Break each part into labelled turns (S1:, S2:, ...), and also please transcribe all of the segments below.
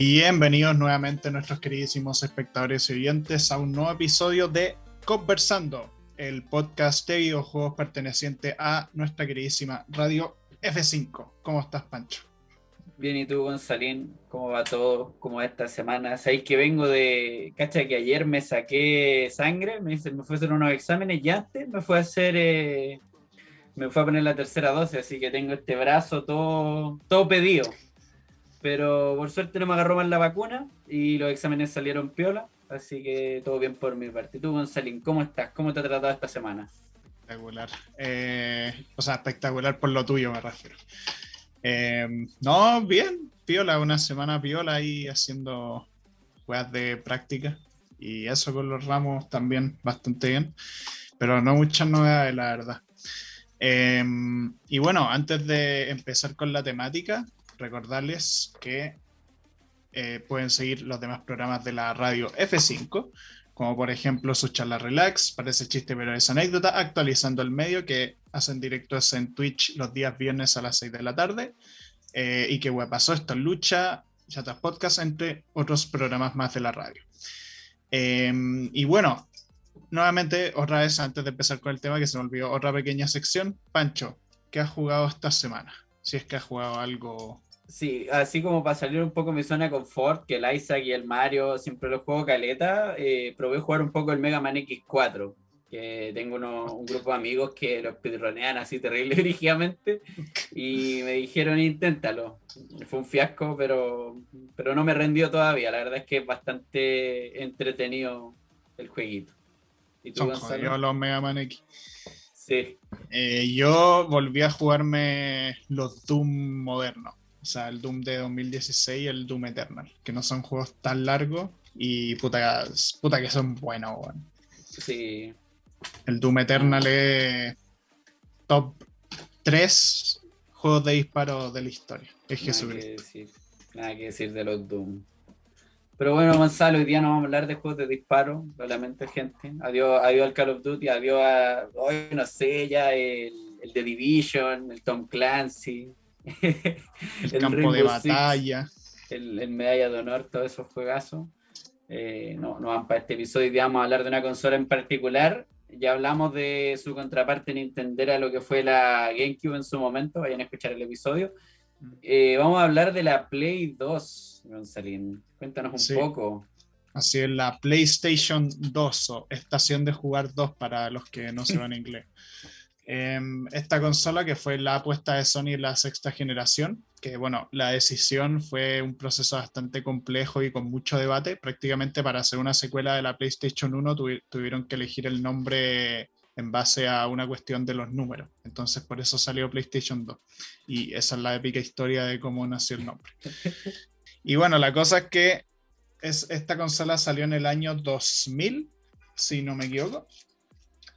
S1: Bienvenidos nuevamente nuestros queridísimos espectadores y oyentes a un nuevo episodio de Conversando, el podcast de videojuegos perteneciente a nuestra queridísima radio F5. ¿Cómo estás, Pancho?
S2: Bien, ¿y tú, Gonzalín? ¿Cómo va todo? ¿Cómo va esta semana? Sabéis que vengo de. Cacha, que ayer me saqué sangre, me, me fue a hacer unos exámenes y antes me fue a hacer. Eh, me fue a poner la tercera dosis, así que tengo este brazo todo, todo pedido. Pero por suerte no me agarró mal la vacuna y los exámenes salieron piola, así que todo bien por mi parte. ¿Tú, Gonzalín, cómo estás? ¿Cómo te ha tratado esta semana?
S1: Espectacular. Eh, o sea, espectacular por lo tuyo, me refiero. Eh, no, bien, piola, una semana piola ahí haciendo juegas de práctica y eso con los ramos también bastante bien, pero no muchas novedades, la verdad. Eh, y bueno, antes de empezar con la temática, recordarles que pueden seguir los demás programas de la radio F5 como por ejemplo su charla relax, parece chiste pero es anécdota, actualizando el medio que hacen directos en Twitch los días viernes a las 6 de la tarde. Eh, y que web pasó esto, lucha, chatas podcast, entre otros programas más de la radio. Em, y bueno, nuevamente, otra vez, antes de empezar con el tema, que se me olvidó, otra pequeña sección. Pancho, ¿qué has jugado esta semana? Si es que has jugado algo
S2: Sí, así como para salir un poco de mi zona de confort, que el Isaac y el Mario siempre los juego caleta, eh, probé jugar un poco el Mega Man X4, que tengo un grupo de amigos que los pedronean así terrible dirigidamente y me dijeron inténtalo. Fue un fiasco, pero, pero no me rendió todavía. La verdad es que es bastante entretenido el jueguito.
S1: ¿Y tú, Son los Mega Man X.
S2: Sí.
S1: Eh, yo volví a jugarme los Doom modernos. O sea, el Doom de 2016 y el Doom Eternal, que no son juegos tan largos y puta, puta que son buenos.
S2: Sí.
S1: El Doom Eternal es top 3 juegos de disparo de la historia. Es Jesús.
S2: Nada que decir de los Doom. Pero bueno, Gonzalo, hoy día no vamos a hablar de juegos de disparo, solamente gente. Adiós, adiós al Call of Duty, adiós a, hoy no sé, ya el, el The Division, el Tom Clancy,
S1: el, campo de batalla.
S2: el, medalla de honor, todos esos juegazos. Eh, no, no van para este episodio, vamos a hablar de una consola en particular. Ya hablamos de su contraparte Nintendo, a lo que fue la GameCube en su momento, vayan a escuchar el episodio. Eh, vamos a hablar de la Play 2, Gonzalín. Cuéntanos un poco.
S1: Así es, la PlayStation 2 o Estación de Jugar 2 para los que no se van inglés. Em, esta consola que fue la apuesta de Sony en la sexta generación, que bueno, la decisión fue un proceso bastante complejo y con mucho debate. Prácticamente para hacer una secuela de la PlayStation 1 tuvieron que elegir el nombre en base a una cuestión de los números. Entonces por eso salió PlayStation 2. Y esa es la épica historia de cómo nació el nombre. Y bueno, la cosa es que es, esta consola salió en el año 2000, si no me equivoco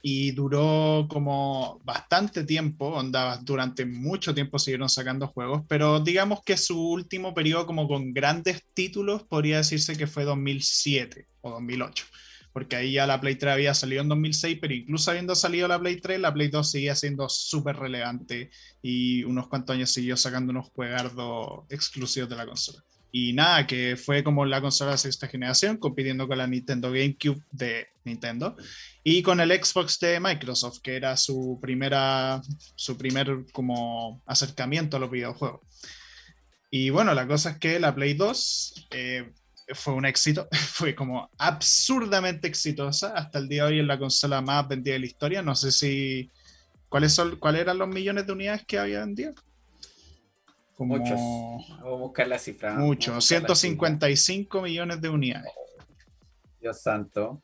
S1: y duró como bastante tiempo, onda, durante mucho tiempo siguieron sacando juegos, pero digamos que su último periodo como con grandes títulos podría decirse que fue 2007 o 2008, porque ahí ya la Play 3 había salido en 2006, pero incluso habiendo salido la Play 3, la Play 2 seguía siendo súper relevante y unos cuantos años siguió sacando unos juegardos exclusivos de la consola. Y nada, que fue como la consola de sexta generación, compitiendo con la Nintendo GameCube de Nintendo y con el Xbox de Microsoft, que era su primera, su primer como acercamiento a los videojuegos. Y bueno, la cosa es que la Play 2 eh, fue un éxito, fue como absurdamente exitosa. Hasta el día de hoy es la consola más vendida de la historia. No sé si. ¿Cuáles, son, ¿Cuáles eran los millones de unidades que había vendido?
S2: Muchos. Vamos a buscar la cifra.
S1: Muchos, 155 millones de unidades.
S2: Dios santo.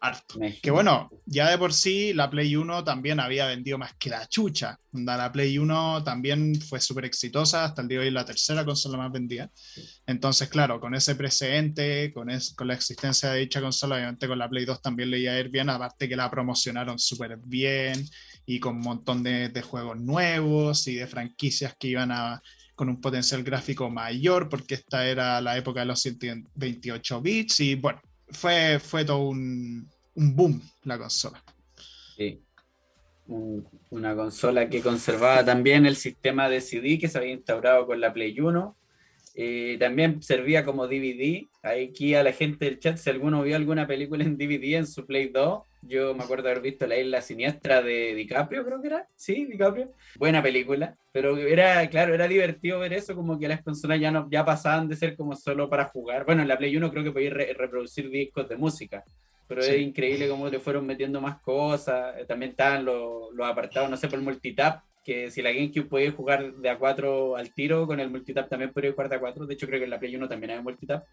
S1: Harto. Que bueno, ya de por sí la Play 1 también había vendido más que la chucha. La Play 1 también fue súper exitosa, hasta el día de hoy la tercera consola más vendida. Entonces, claro, con ese precedente, con, con la existencia de dicha consola, obviamente con la Play 2 también le iba a ir bien, aparte que la promocionaron súper bien y con un montón de, de, juegos nuevos y de franquicias que iban a con un potencial gráfico mayor, porque esta era la época de los 128 bits y bueno, fue, fue todo un, un boom la consola.
S2: Sí. una consola que conservaba también el sistema de CD que se había instaurado con la Play 1 Eh, también servía como DVD. Aquí a la gente del chat, si alguno vio alguna película en DVD en su Play 2, yo me acuerdo haber visto La Isla Siniestra de DiCaprio, creo que era. Sí, DiCaprio. Buena película. Pero era, claro, era divertido ver eso, como que las consolas ya, no, ya pasaban de ser como solo para jugar. Bueno, en la Play 1 creo que podía reproducir discos de música. Pero es increíble cómo le fueron metiendo más cosas. También estaban los, los apartados, no sé, por el multitap que si la GameCube podía jugar de A4 al tiro, con el multitap también podía jugar de A4. De hecho, creo que en la Play 1 también había multitap.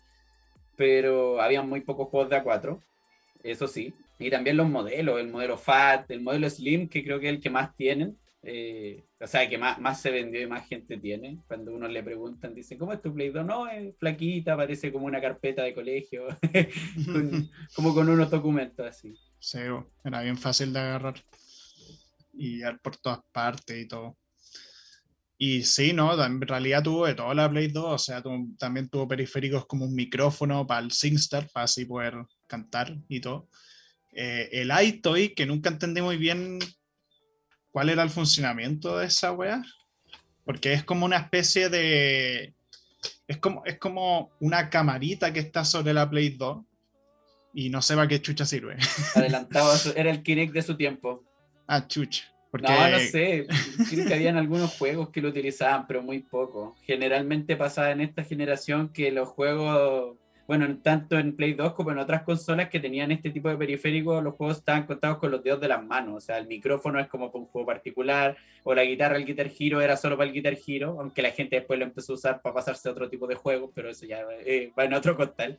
S2: Pero había muy pocos juegos de A4, eso sí. Y también los modelos, el modelo FAT, el modelo Slim, que creo que es el que más tienen. Eh, o sea, que más, más se vendió y más gente tiene. Cuando uno le preguntan, dicen, ¿cómo es tu Play 2? No, es flaquita, parece como una carpeta de colegio, como con unos documentos así.
S1: Sí, era bien fácil de agarrar y por todas partes y todo. Y sí, ¿no? En realidad tuvo de todo la Play 2, o sea, también tuvo periféricos como un micrófono para el SingStar, para así poder cantar y todo. Eh, el iToy, que nunca entendí muy bien cuál era el funcionamiento de esa wea, porque es como una especie de... Es como, es como una camarita que está sobre la Play 2 y no sé para qué chucha sirve.
S2: Adelantado, era el Kinect de su tiempo.
S1: Ah, chucha.
S2: No, no sé. Creo que habían algunos juegos que lo utilizaban, pero muy poco. Generalmente pasaba en esta generación que los juegos, bueno, tanto en Play 2 como en otras consolas que tenían este tipo de periféricos, los juegos estaban contados con los dedos de las manos. O sea, el micrófono es como para un juego particular, o la guitarra, el Guitar Hero era solo para el Guitar Hero, aunque la gente después lo empezó a usar para pasarse a otro tipo de juegos, pero eso ya eh, va en otro costal.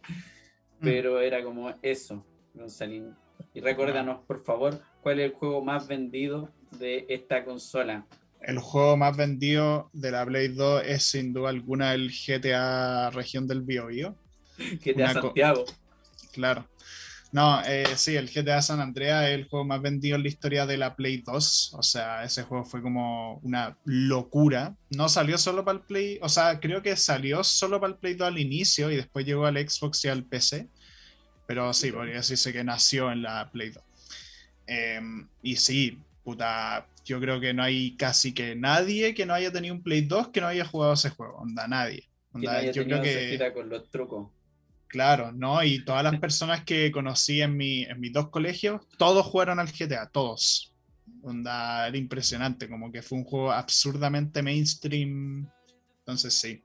S2: Mm. Pero era como eso, Gonzalín. Y recuérdanos, por favor, cuál es el juego más vendido de esta consola.
S1: El juego más vendido de la Play 2 es sin duda alguna el GTA Región del Biobío.
S2: GTA Santiago.
S1: Claro. No, eh, sí, el GTA San Andreas es el juego más vendido en la historia de la Play 2. O sea, ese juego fue como una locura. No salió solo para el Play, o sea, creo que salió solo para el Play 2 al inicio y después llegó al Xbox y al PC. Pero sí, podría decirse que nació en la Play 2. Em, y sí, puta, yo creo que no hay casi que nadie que no haya tenido un Play 2 que no haya jugado ese juego. Onda, nadie.
S2: yo creo que. Con los trucos.
S1: Claro, ¿no? Y todas las personas que conocí en, mi, en mis dos colegios, todos jugaron al GTA, todos. Onda, era impresionante, como que fue un juego absurdamente mainstream. Entonces sí.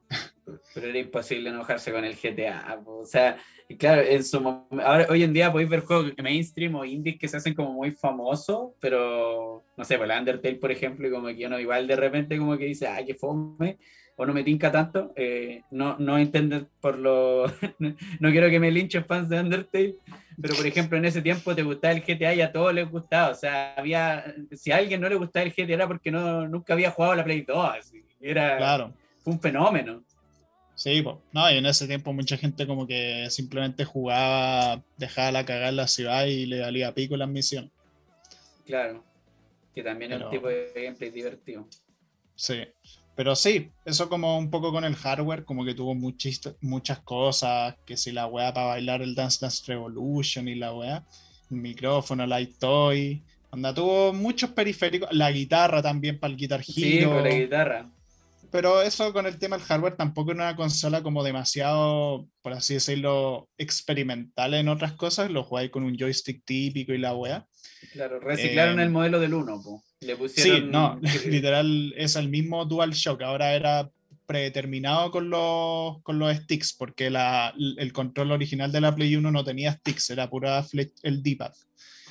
S2: Pero era imposible enojarse con el GTA. O sea, claro, en su ahora hoy en día podéis ver juegos mainstream o indies que se hacen como muy famosos, pero no sé, pues, el Undertale, por ejemplo, y como que uno igual de repente como que dice, ay, que fome, o no me tinca tanto, eh, no, no por lo... no quiero que me linchen fans de Undertale, pero por ejemplo en ese tiempo te gustaba el GTA y a todos les gustaba, o sea, había... Si a alguien no le gustaba el GTA era porque no, nunca había jugado la Play 2, así. era...
S1: Claro.
S2: Fue un fenómeno.
S1: Sí, pues, no, y en ese tiempo mucha gente como que simplemente jugaba, dejaba la cagada en la ciudad y le valía pico las misiones.
S2: Claro, que también es un tipo de gameplay divertido.
S1: Sí, pero sí, eso como un poco con el hardware, como que tuvo muchis, muchas cosas, que si la weá para bailar el Dance Dance Revolution y la weá, el micrófono, Light Toy, anda, tuvo muchos periféricos, la guitarra también para el Guitar Hero.
S2: Sí, con la guitarra
S1: pero eso con el tema del hardware tampoco era una consola como demasiado, por así decirlo, experimental en otras cosas. Lo jugáis con un joystick típico y la wea.
S2: Claro, reciclaron el em, modelo del 1, Le pusieron...
S1: Sí, no, literal es el mismo DualShock. Ahora era predeterminado con los, con los sticks, porque la, el control original de la Play 1 no tenía sticks, era pura el D-pad.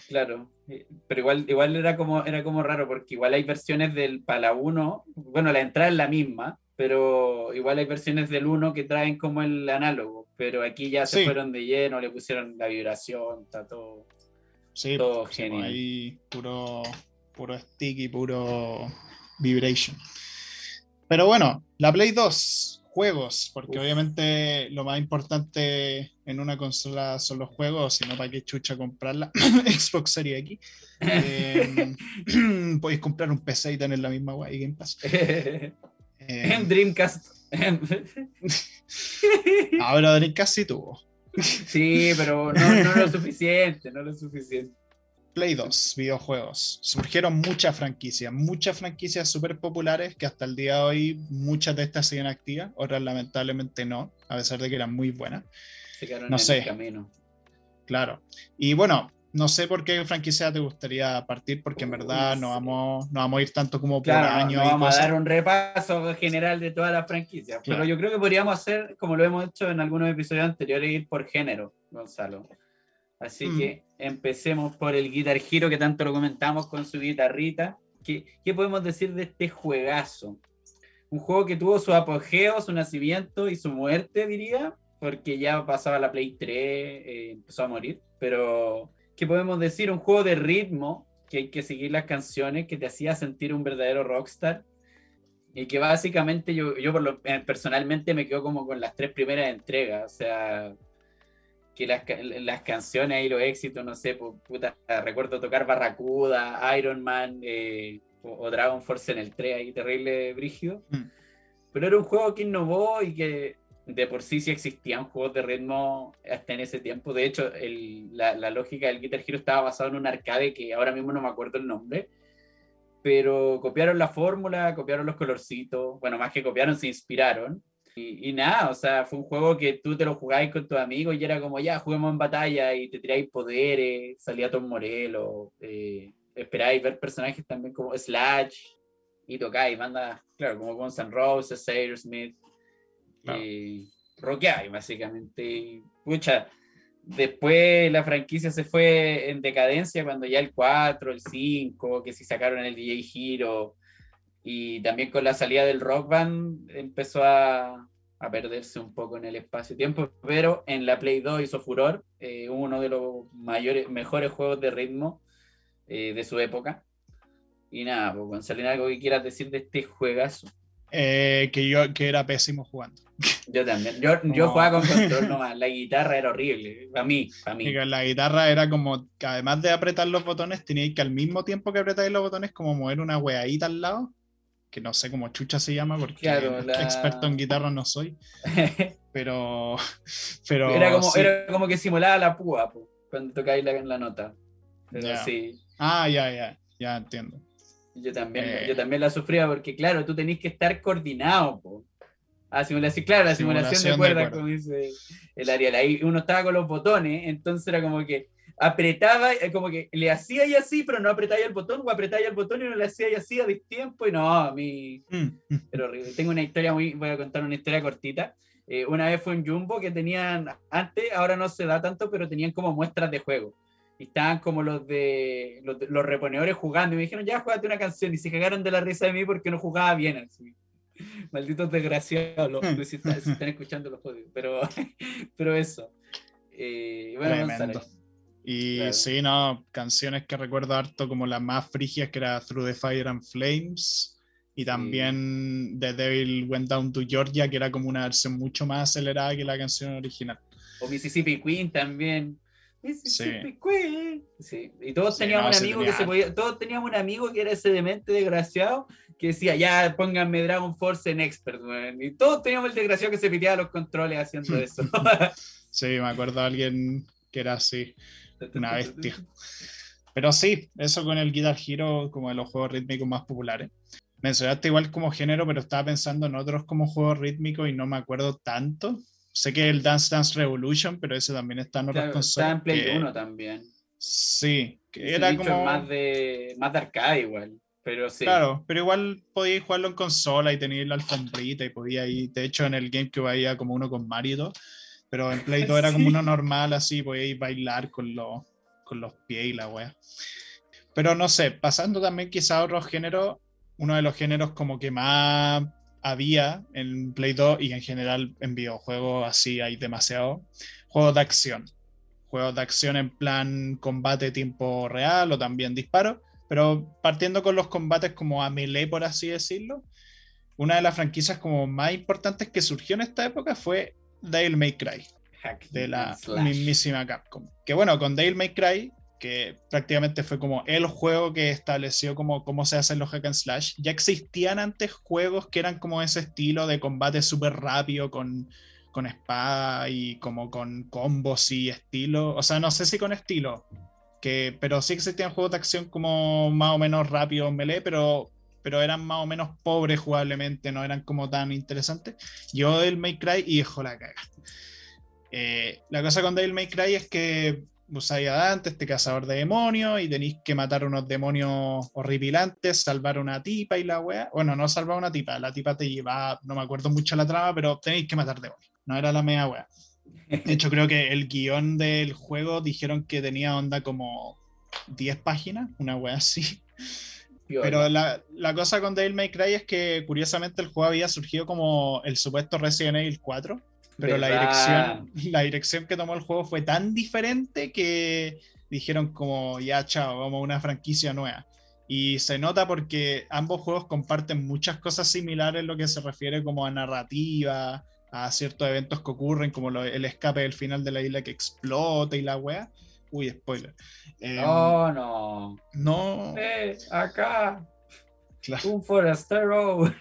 S2: Claro, eh, pero igual, igual era, como, era como raro, porque igual hay versiones del para la 1, bueno, la entrada es la misma, pero igual hay versiones del 1 que traen como el análogo, pero aquí ya se fueron de lleno, le pusieron la vibración, está todo,
S1: sí, todo pues, genial. Ahí puro, puro stick y puro vibration. Pero bueno, la Play 2, juegos, porque obviamente lo más importante en una consola son los juegos, si no, ¿para qué chucha comprarla? Xbox Series X. Eh, podéis comprar un PC y tener la misma guay Game Pass.
S2: Eh, Dreamcast.
S1: Ahora Dreamcast sí tuvo.
S2: Sí, pero no, no lo suficiente, no lo suficiente.
S1: Play 2, videojuegos. Surgieron muchas franquicias, muchas franquicias súper populares que hasta el día de hoy muchas de estas siguen activas, otras lamentablemente no, a pesar de que eran muy buenas.
S2: Se quedaron
S1: No
S2: en
S1: sé.
S2: el camino.
S1: Claro. Y bueno, no sé por qué franquicia te gustaría partir, porque en verdad
S2: no
S1: vamos, no vamos a ir tanto como por
S2: Claro, no-
S1: año
S2: no vamos
S1: cosas.
S2: a dar un repaso general de todas las franquicias,
S1: Claro.
S2: pero yo creo que podríamos hacer, como lo hemos hecho en algunos episodios anteriores, ir por género, Gonzalo. Así
S1: Mm.
S2: que empecemos por el Guitar Hero que tanto lo comentamos con su guitarrita. ¿Qué, qué podemos decir de este juegazo? Un juego que tuvo su apogeo, su nacimiento y su muerte, diría, porque ya pasaba la Play 3, eh, empezó a morir. Pero, ¿qué podemos decir? Un juego de ritmo, que hay que seguir las canciones, que te hacía sentir un verdadero rockstar. Y que básicamente yo, yo por lo, eh, personalmente me quedo como con las tres primeras entregas. O sea, que las, las canciones y los éxitos, no sé, puta, recuerdo tocar Barracuda, Iron Man eh, o, o Dragon Force en el 3, ahí terrible brígido.
S1: Mm.
S2: Pero era un juego que innovó y que de por sí sí existían juegos de ritmo hasta en ese tiempo. De hecho, el- la, la lógica del Guitar Hero estaba basado en un arcade que ahora mismo no me acuerdo el nombre. Pero copiaron la fórmula, copiaron los colorcitos. Bueno, más que copiaron, se inspiraron. Y, y nada, o sea, fue un juego que tú te lo jugabas con tus amigos y era como, ya, juguemos en batalla y te tiráis poderes, salía Tom Morello, eh, esperáis ver personajes también como Slash y tocáis bandas, claro, como Guns N' Roses, Aerosmith,
S1: Claro.
S2: eh, rockeáis básicamente. Y, pucha, después la franquicia se fue en decadencia cuando ya el 4, el 5, que si sacaron el DJ Hero, y también con la salida del Rock Band empezó a, a perderse un poco en el espacio-tiempo, pero en la Play 2 hizo furor, eh, uno de los mayores, mejores juegos de ritmo eh, de su época. Y nada, pues Gonzalo, algo que quieras decir de este juegazo.
S1: Eh, que yo que era pésimo jugando.
S2: Yo también, yo, yo jugaba con control nomás, la guitarra era horrible, para mí, para mí.
S1: La guitarra era como que además de apretar los botones, teníais que al mismo tiempo que apretáis los botones, como mover una weadita al lado, que no sé cómo chucha se llama, porque
S2: Claro, la-
S1: experto en guitarra no soy, pero. pero
S2: era, como,
S1: sí.
S2: era como que simulaba la púa cuando tocáis la, la nota. Pero sí,
S1: Ah, ya, ya, ya entiendo.
S2: Yo también,
S1: Eh.
S2: yo también la sufría porque, claro, tú tenés que estar coordinado. Po. Ah, simulación, claro, la simulación,
S1: Simulación
S2: de cuerdas. como dice el Ariel. Ahí uno estaba con los botones, entonces era como que apretaba, eh, como que le hacía y así, pero no apretaba el botón, o apretaba el botón y no le hacía y así a tiempo, y no, a mí
S1: Mm, mm.
S2: horrible. Tengo una historia muy, voy a contar una historia cortita. Eh, una vez fue en Jumbo que tenían, antes, ahora no se da tanto, pero tenían como muestras de juego. Y estaban como los de los, los reponedores jugando. Y me dijeron, ya, jugate una canción. Y se cagaron de la risa de mí porque no jugaba bien así. Malditos desgraciados, los, los- si, están, si están escuchando los jodidos. Pero, pero eso. Eh, bueno. González.
S1: Y
S2: Claro.
S1: sí, no, canciones que recuerdo harto como las más frigias, que era Through the Fire and Flames, y también The Devil Went Down to Georgia, que era como una versión mucho más acelerada que la canción original.
S2: O Mississippi Queen también. Mississippi Queen. Sí. Y todos
S1: Sí,
S2: teníamos
S1: no,
S2: un
S1: sí
S2: amigo que
S1: tenía
S2: se podía, todos teníamos un amigo que era ese demente desgraciado que decía, ya pónganme Dragon Force en Expert, weón. Y todos teníamos el desgraciado que se piteaba los controles haciendo eso.
S1: Sí, me acuerdo de alguien que era así, una bestia. Pero sí, eso con el Guitar Hero como de los juegos rítmicos más populares. Mencionaste igual como género, pero estaba pensando en otros como juegos rítmicos y no me acuerdo tanto. Sé que el Dance Dance Revolution, pero ese también está en otras
S2: Claro. Estaba en Play
S1: que-
S2: 1 también.
S1: Sí, que era como...
S2: más de, más de arcade igual. Pero sí.
S1: Claro, pero igual podíais jugarlo en consola y teníais la alfombrita y podía ir. De hecho, en el GameCube había como uno con Mario y todo, pero en Play 2 era como uno normal, así podíais bailar con los, con los pies y la wea. Pero no sé, pasando también quizá a otros géneros, uno de los géneros como que más había en Play 2 y en general en videojuegos así hay demasiado, juegos de acción. Juegos de acción en plan combate tiempo real o también disparo, pero partiendo con los combates como a melee, por así decirlo, una de las franquicias como más importantes que surgió en esta época fue Devil May Cry de la mismísima Capcom. Que bueno, con Devil May Cry, que prácticamente fue como el juego que estableció como cómo se hacen los hack and slash, ya existían antes juegos que eran como ese estilo de combate súper rápido con, con espada y como con combos y estilo. O sea, no sé si con estilo, Que, pero sí existían juegos de acción como más o menos rápidos, melee, pero, pero eran más o menos pobres jugablemente, no eran como tan interesantes. Yo el May Cry y hijo la caga. Eh, la cosa con Devil May Cry es que usáis a Dante, este cazador de demonios, y tenéis que matar unos demonios horripilantes, salvar una tipa y la wea. Bueno, no salvar una tipa, la tipa te lleva, no me acuerdo mucho la trama, pero tenéis que matar demonios. No era la media wea. De hecho, creo que el guion del juego dijeron que tenía onda como 10 páginas, una wea así. Pero la, la, cosa con Devil May Cry es que curiosamente el juego había surgido como el supuesto Resident Evil 4 pero la dirección, la dirección que tomó el juego fue tan diferente que dijeron como, ya, chao, vamos a una franquicia nueva. Y se nota porque ambos juegos comparten muchas cosas similares en lo que se refiere como a narrativa, a ciertos eventos que ocurren, como el escape del final de la isla que explota y la wea. Uy, spoiler.
S2: oh, no.
S1: No.
S2: Eh, acá. Un forastero.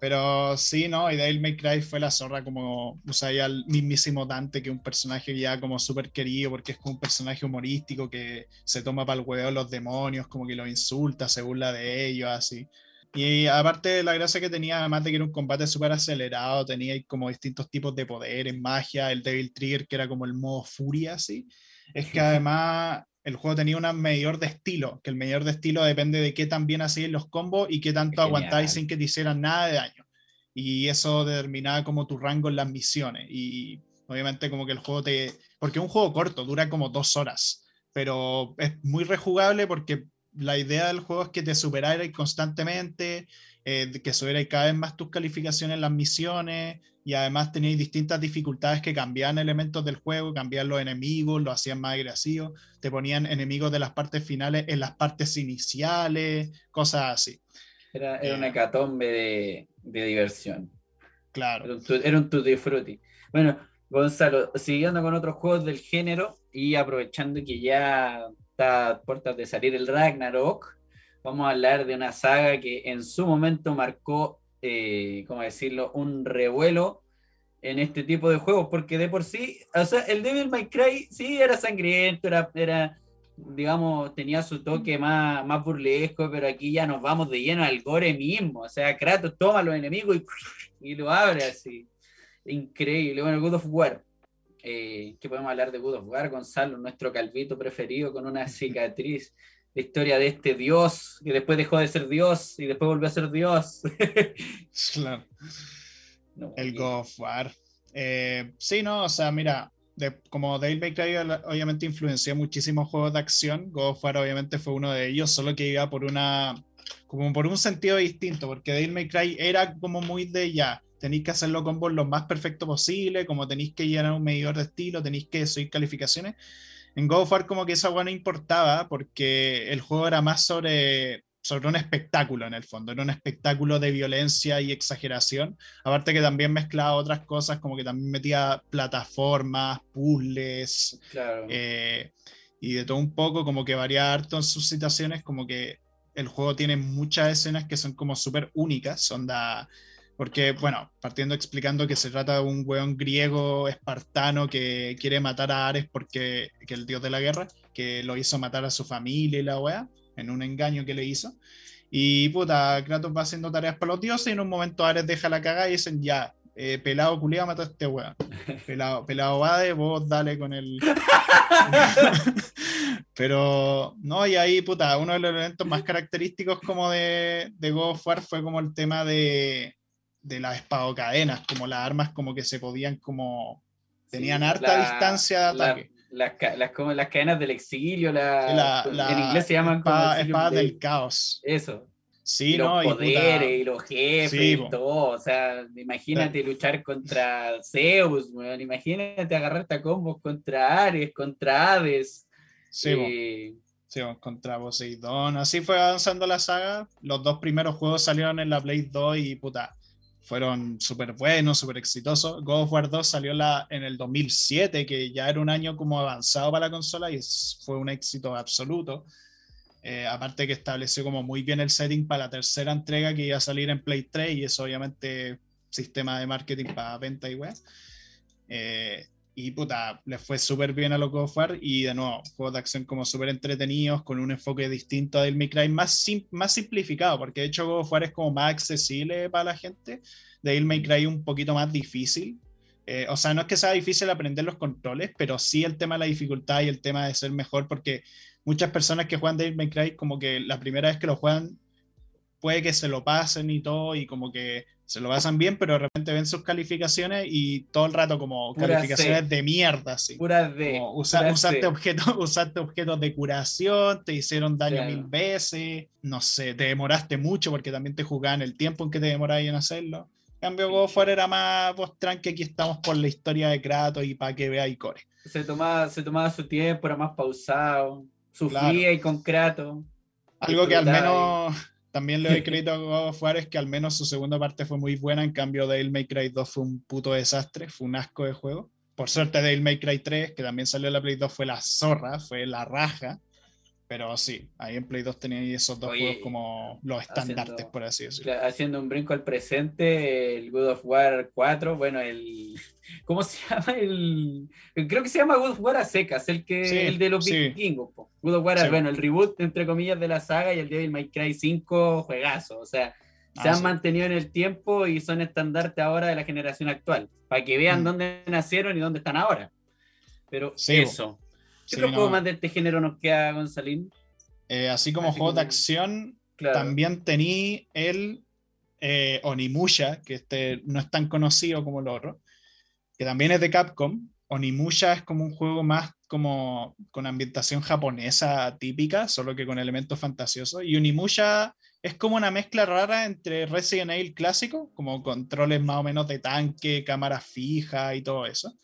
S1: Pero sí, ¿no? Y Dale May Cry fue la zorra como, o sea, ya el mismísimo Dante, que es un personaje ya como súper querido, porque es como un personaje humorístico que se toma para el huevo los demonios, como que los insulta, se burla de ellos, así. Y aparte la gracia que tenía, además de que era un combate súper acelerado, tenía como distintos tipos de poderes, magia, el Devil Trigger, que era como el modo furia, así, es que además el juego tenía un medidor de estilo, que el medidor de estilo depende de qué tan bien hacían los combos y qué tanto aguantáis sin que te hicieran nada de daño. Y eso determinaba como tu rango en las misiones. Y obviamente como que el juego te... Porque es un juego corto, dura como dos horas, pero es muy rejugable porque la idea del juego es que te superarais constantemente, eh, que subierais cada vez más tus calificaciones en las misiones, y además tenéis distintas dificultades que cambiaban elementos del juego, cambiaban los enemigos, lo hacían más agresivos, te ponían enemigos de las partes finales en las partes iniciales, cosas así.
S2: Era, era una eh, hecatombe de, de, diversión.
S1: Claro.
S2: Era un, tutti frutti. Bueno, Gonzalo, siguiendo con otros juegos del género y aprovechando que ya está a puertas de salir el Ragnarok, vamos a hablar de una saga que en su momento marcó eh, ¿cómo decirlo?, un revuelo en este tipo de juegos, porque de por sí, o sea, el Devil May Cry sí era sangriento, era, era digamos, tenía su toque más, más burlesco, pero aquí ya nos vamos de lleno al gore mismo, o sea, Kratos toma a los enemigos y, y lo abre así. Increíble. Bueno, God of War. Eh, ¿Qué podemos hablar de God of War? Gonzalo, nuestro calvito preferido con una cicatriz la historia de este dios que después dejó de ser dios y después volvió a ser dios.
S1: claro. el God of War. Eh, sí, no, o sea, mira, como Dale May Cry obviamente influenció muchísimos juegos de acción, God of War obviamente fue uno de ellos, solo que iba por una, como por un sentido distinto, porque Dale May Cry era como muy de ya, tenéis que hacerlo con vos lo más perfecto posible, como tenéis que llenar un medidor de estilo, tenéis que subir calificaciones, en God of War como que esa no importaba porque el juego era más sobre, sobre un espectáculo en el fondo, era un espectáculo de violencia y exageración, aparte que también mezclaba otras cosas como que también metía plataformas, puzzles, eh, y de todo un poco, como que varía harto en sus situaciones, como que el juego tiene muchas escenas que son como súper únicas, onda porque, bueno, partiendo explicando que se trata de un weón griego espartano que quiere matar a Ares porque que el dios de la guerra, que lo hizo matar a su familia y la wea, en un engaño que le hizo. Y puta, Kratos va haciendo tareas para los dioses y en un momento Ares deja la cagada y dicen, ya, eh, pelado culiado mata a este weón. Pelado, pelado Bade, vos dale con el. Pero, no, y ahí, puta, uno de los elementos más característicos como de, de God of War fue como el tema de, de las espadocadenas, como las armas como que se podían como... Tenían harta distancia de ataque.
S2: las, las, como las cadenas del exilio, la, en inglés se llaman
S1: espadas del caos.
S2: Eso.
S1: Sí,
S2: los poderes y los jefes y todo. O sea, imagínate luchar contra Zeus, imagínate agarrarte a combos contra Ares, contra Hades.
S1: Sí, eh, sí, contra Poseidón. Así fue avanzando la saga. Los dos primeros juegos salieron en la Play 2 y puta fueron súper buenos, súper exitosos. God of War 2 salió la, en el 2007, que ya era un año como avanzado para la consola y fue un éxito absoluto. Eh, aparte que estableció como muy bien el setting para la tercera entrega que iba a salir en Play 3 y eso obviamente sistema de marketing para venta y web. Eh, Y puta, les fue súper bien a los God of War. Y de nuevo, juegos de acción como súper entretenidos, con un enfoque distinto a Devil May Cry, más, más simplificado, porque de hecho God of War es como más accesible para la gente. Devil May Cry un poquito más difícil. Eh, o sea, no es que sea difícil aprender los controles, pero sí el tema de la dificultad y el tema de ser mejor, porque muchas personas que juegan Devil May Cry, como que la primera vez que lo juegan, puede que se lo pasen y todo, y como que se lo pasan bien, pero de repente ven sus calificaciones y todo el rato como calificaciones de mierda, así.
S2: Pura de.
S1: usaste, objetos, usaste objetos de curación, te hicieron daño mil veces, no sé, te demoraste mucho porque también te jugaban el tiempo en que te demorabas en hacerlo. En cambio, God fuera era más, vos tranqui, aquí estamos por la historia de Kratos y para que vea y core.
S2: Se tomaba, se tomaba su tiempo, era más pausado, sufría y con Kratos.
S1: Algo que al menos también le doy crédito a God que al menos su segunda parte fue muy buena, en cambio Devil May Cry 2 fue un puto desastre, fue un asco de juego. Por suerte Devil May Cry 3, que también salió en la Play 2, fue la zorra, fue la raja. Pero sí, ahí en Play 2 tenía esos dos juegos como los estandartes, por así decirlo.
S2: Haciendo un brinco al presente, el God of War 4, bueno, el. ¿Cómo se llama? El. Creo que se llama God of War a secas, el, que, el de los sí. vikingos. God of War, bueno, el reboot, entre comillas, de la saga y el Devil May Cry 5, juegazo. O sea, se ah, han mantenido en el tiempo y son estandarte ahora de la generación actual, para que vean mm. dónde nacieron y dónde están ahora. Pero eso. ¿Qué otro juego más de este género nos queda, Gonzalín?
S1: Eh, así como juego de acción, también tenía el eh, Onimusha, que este no es tan conocido como el otro, que también es de Capcom. Onimusha es como un juego más como con ambientación japonesa típica, solo que con elementos fantasiosos. Y Onimusha es como una mezcla rara entre Resident Evil clásico, como controles más o menos de tanque, cámara fija y todo eso.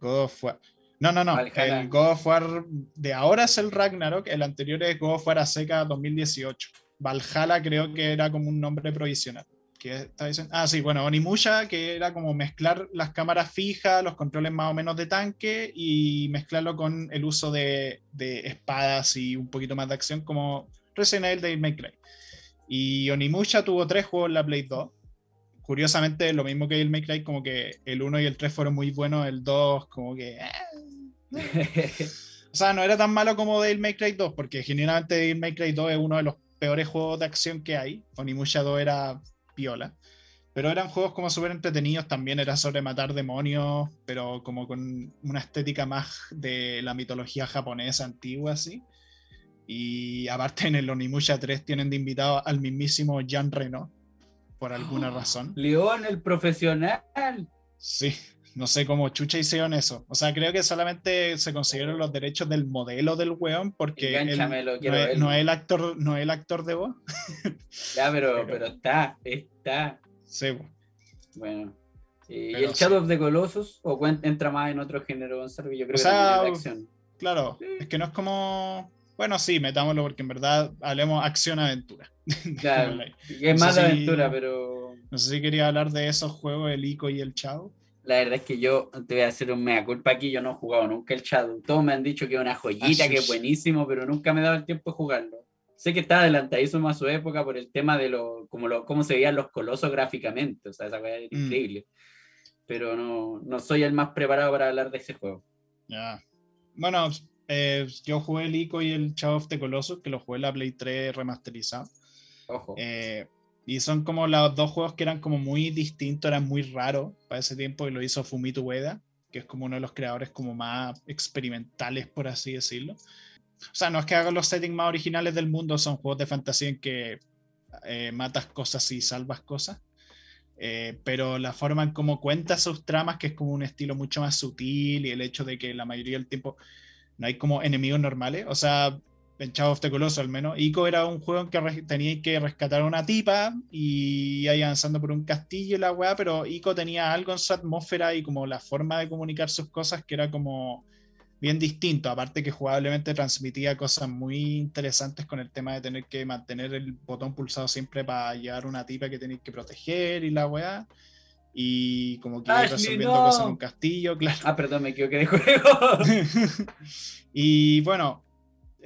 S1: God of War. No, no, no. El God of War de ahora es el Ragnarok, el anterior es God of War seca 2018. Valhalla creo que era como un nombre provisional. está Ah, sí, bueno, Onimusha, que era como mezclar las cámaras fijas, los controles más o menos de tanque y mezclarlo con el uso de, espadas y un poquito más de acción como Resident Evil de May Cry. Y Onimusha tuvo tres juegos en la Play 2 curiosamente, lo mismo que el Make Cry, como que el 1 y el 3 fueron muy buenos, el 2 como que... Eh, o sea, no era tan malo como Devil May Cry 2, porque generalmente Devil May Cry 2 es uno de los peores juegos de acción que hay. Onimusha 2 era piola. Pero eran juegos como súper entretenidos, también era sobre matar demonios, pero como con una estética más de la mitología japonesa antigua, así. Y aparte en el Onimusha 3 tienen de invitado al mismísimo Jean Reno, por alguna razón.
S2: León, el profesional.
S1: Sí, no sé cómo chucha hicieron eso. O sea, creo que solamente se consiguieron los derechos del modelo del weón porque él, no, es, el actor, no es el actor de voz.
S2: Ya, pero, pero, está, está.
S1: Sí.
S2: Bueno. ¿Y el Shadow of the Colossus? ¿O entra más en otro género, Gonzalo? Yo creo que sea, acción.
S1: Claro, es que no es como bueno, sí, metámoslo porque en verdad hablemos acción-aventura.
S2: Claro, es más aventura, pero...
S1: No sé si quería hablar de esos juegos, el ICO y el Chao.
S2: La verdad es que yo te voy a hacer un mea culpa aquí, yo no he jugado nunca el Shadow. Todos me han dicho que es una joyita, que es buenísimo, pero nunca me he dado el tiempo de jugarlo. Sé que está adelantadísimo a su época por el tema de lo, como lo, cómo se veían los colosos gráficamente, o sea, esa cosa es mm. increíble. Pero no, no soy el más preparado para hablar de ese juego.
S1: Ya. Bueno, eh, yo jugué el ICO y el Shadow of the Colossus, que lo jugué en la Play 3 remasterizado.
S2: Ojo.
S1: Eh, y son como los dos juegos que eran como muy distintos, eran muy raros para ese tiempo y lo hizo Fumito Ueda, que es como uno de los creadores como más experimentales, por así decirlo. O sea, no es que hagan los settings más originales del mundo, son juegos de fantasía en que eh, matas cosas y salvas cosas. pero la forma en cómo cuenta sus tramas, que es como un estilo mucho más sutil y el hecho de que la mayoría del tiempo no hay como enemigos normales. O sea, en Chavo of the Colossus al menos, Ico era un juego en que tenía que rescatar a una tipa y ir avanzando por un castillo y la weá, pero Ico tenía algo en su atmósfera y como la forma de comunicar sus cosas que era como bien distinto, aparte que jugablemente transmitía cosas muy interesantes con el tema de tener que mantener el botón pulsado siempre para llevar una tipa que tenéis que proteger y la weá y como que iba resolviendo cosas en un castillo, claro.
S2: Ah, perdón, me equivoqué de juego.
S1: y bueno,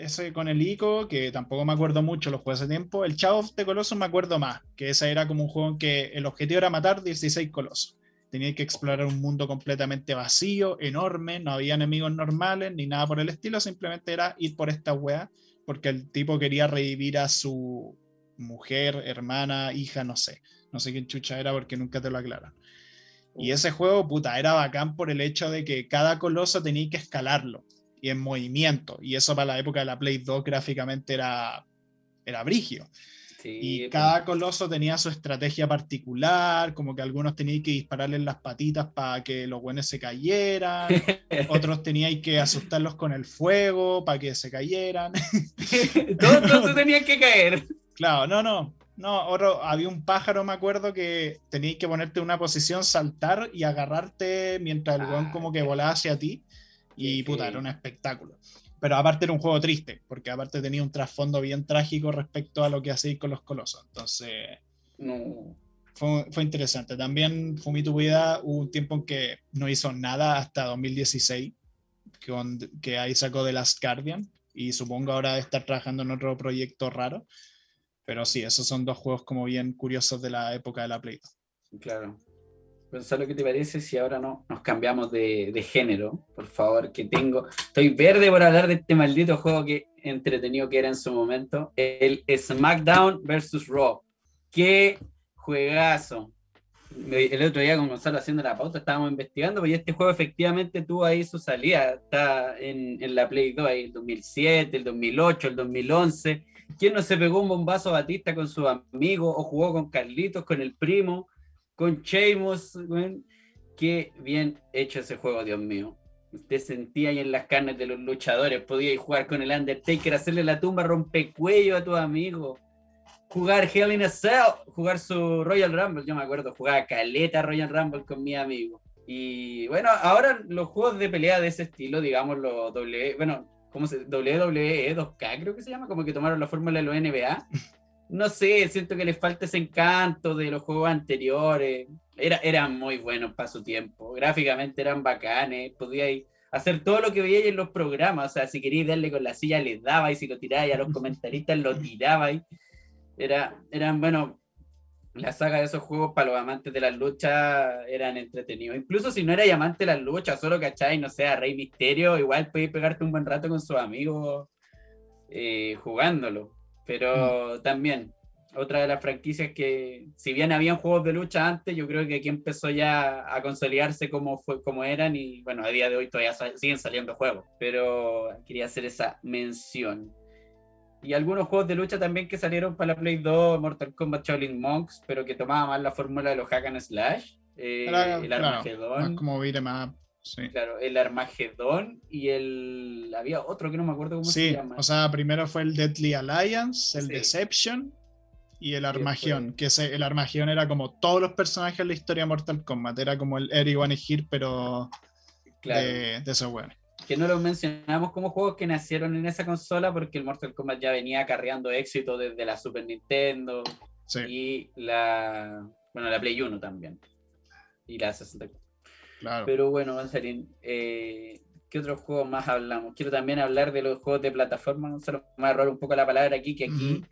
S1: ese con el ICO, que tampoco me acuerdo mucho los juegos de tiempo. El Chao de Colossus me acuerdo más, que ese era como un juego en que el objetivo era matar 16 colosos. Tenías que explorar un mundo completamente vacío, enorme, no había enemigos normales ni nada por el estilo, simplemente era ir por esta wea, porque el tipo quería revivir a su mujer, hermana, hija, no sé. No sé quién chucha era porque nunca te lo aclaran. Y ese juego, puta, era bacán por el hecho de que cada coloso tenía que escalarlo y en movimiento. Y eso para la época de la Play 2 gráficamente era, era brigio. y
S2: pues.
S1: cada coloso tenía su estrategia particular, como que algunos tenían que dispararle las patitas para que los buenos se cayeran, otros tenían que asustarlos con el fuego para que se cayeran.
S2: todos, todos tenían que caer.
S1: Claro, no, no. No, oro, había un pájaro, me acuerdo, que tenías que ponerte en una posición, saltar y agarrarte mientras el
S2: Ah,
S1: como que volaba hacia ti. Y
S2: Qué
S1: puta, era un espectáculo. Pero aparte era un juego triste, porque aparte tenía un trasfondo bien trágico respecto a lo que hacéis con los colosos. Entonces,
S2: No.
S1: fue, fue interesante. También Fumito Ueda hubo un tiempo en que no hizo nada hasta 2016, con- que ahí sacó The Last Guardian, y supongo ahora de estar trabajando en otro proyecto raro. Pero sí, esos son dos juegos como bien curiosos de la época de la Play.
S2: Claro. Gonzalo, ¿qué te parece si ahora no nos cambiamos de, de género? Por favor, que tengo. Estoy verde por hablar de este maldito juego que entretenido que era en su momento. El SmackDown vs. Raw. ¡Qué juegazo! El otro día con Gonzalo haciendo la pauta estábamos investigando, pues y este juego efectivamente tuvo ahí su salida. Está en, en la Play 2, ahí el 2007, el 2008, el 2011. ¿Quién no se pegó un bombazo a Batista con su amigo o jugó con Carlitos, con el primo? Con Sheamus, weón. Qué bien hecho ese juego, Dios mío. Usted sentía ahí en las carnes de los luchadores, podía ir jugar con el Undertaker, hacerle la tumba rompecuello a tu amigo, jugar Hell in a Cell, jugar su Royal Rumble, yo me acuerdo, jugaba caleta Royal Rumble con mi amigo. Y bueno, ahora los juegos de pelea de ese estilo, digamos, los W, bueno, ¿cómo se WWE 2K creo que se llama? Como que tomaron la fórmula de los NBA no sé, siento que les falta ese encanto de los juegos anteriores. Era, eran muy buenos para su tiempo. Gráficamente eran bacanes. Podíais hacer todo lo que veíais en los programas. O sea, si queríais darle con la silla, les dabais. Si lo tiráis a los comentaristas, lo tirabais. Era, eran, bueno, la saga de esos juegos para los amantes de las luchas eran entretenidos. Incluso si no erais amante de las luchas, solo cacháis, no sé, Rey Misterio, igual podéis pegarte un buen rato con sus amigos eh, jugándolo. Pero también, otra de las franquicias que, si bien habían juegos de lucha antes, yo creo que aquí empezó ya a consolidarse como, fue, como eran y bueno, a día de hoy todavía sa- siguen saliendo juegos. Pero quería hacer esa mención. Y algunos juegos de lucha también que salieron para la Play 2, Mortal Kombat Shaolin Monks, pero que tomaba más la fórmula de los hack and slash. eh,
S1: Era,
S2: el
S1: claro,
S2: Armagedón.
S1: más como beat'em up, sí.
S2: Claro, el Armagedón y el. Había otro que no me acuerdo cómo se
S1: Sí,
S2: llama.
S1: o sea, primero fue el Deadly Alliance, el
S2: Sí.
S1: Deception y el Armageddon, que el Armageddon era como todos los personajes de la historia de Mortal Kombat, era como el Everyone is Here, pero
S2: claro.
S1: de, de esos buenos.
S2: que no los mencionamos como juegos que nacieron en esa consola porque el Mortal Kombat ya venía acarreando éxito desde la Super Nintendo
S1: Sí,
S2: y la bueno la Play 1 también y la 64
S1: claro.
S2: pero bueno Gonzalín eh, ¿qué otros juegos más hablamos? quiero también hablar de los juegos de plataforma me va a robar un poco la palabra aquí que aquí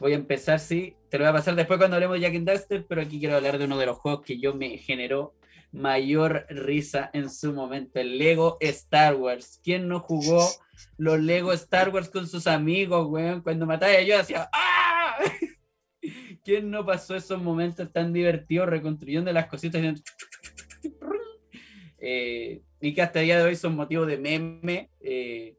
S2: voy a empezar sí te lo voy a pasar después cuando hablemos de Jack and Daxter pero aquí quiero hablar de uno de los juegos que yo me generó mayor risa en su momento, el Lego Star Wars. ¿Quién no jugó los Lego Star Wars con sus amigos, weón? Cuando mataba yo hacía ¡Ah! ¿Quién no pasó esos momentos tan divertidos reconstruyendo las cositas? haciendo Eh, y que hasta el día de hoy son motivo de meme. eh,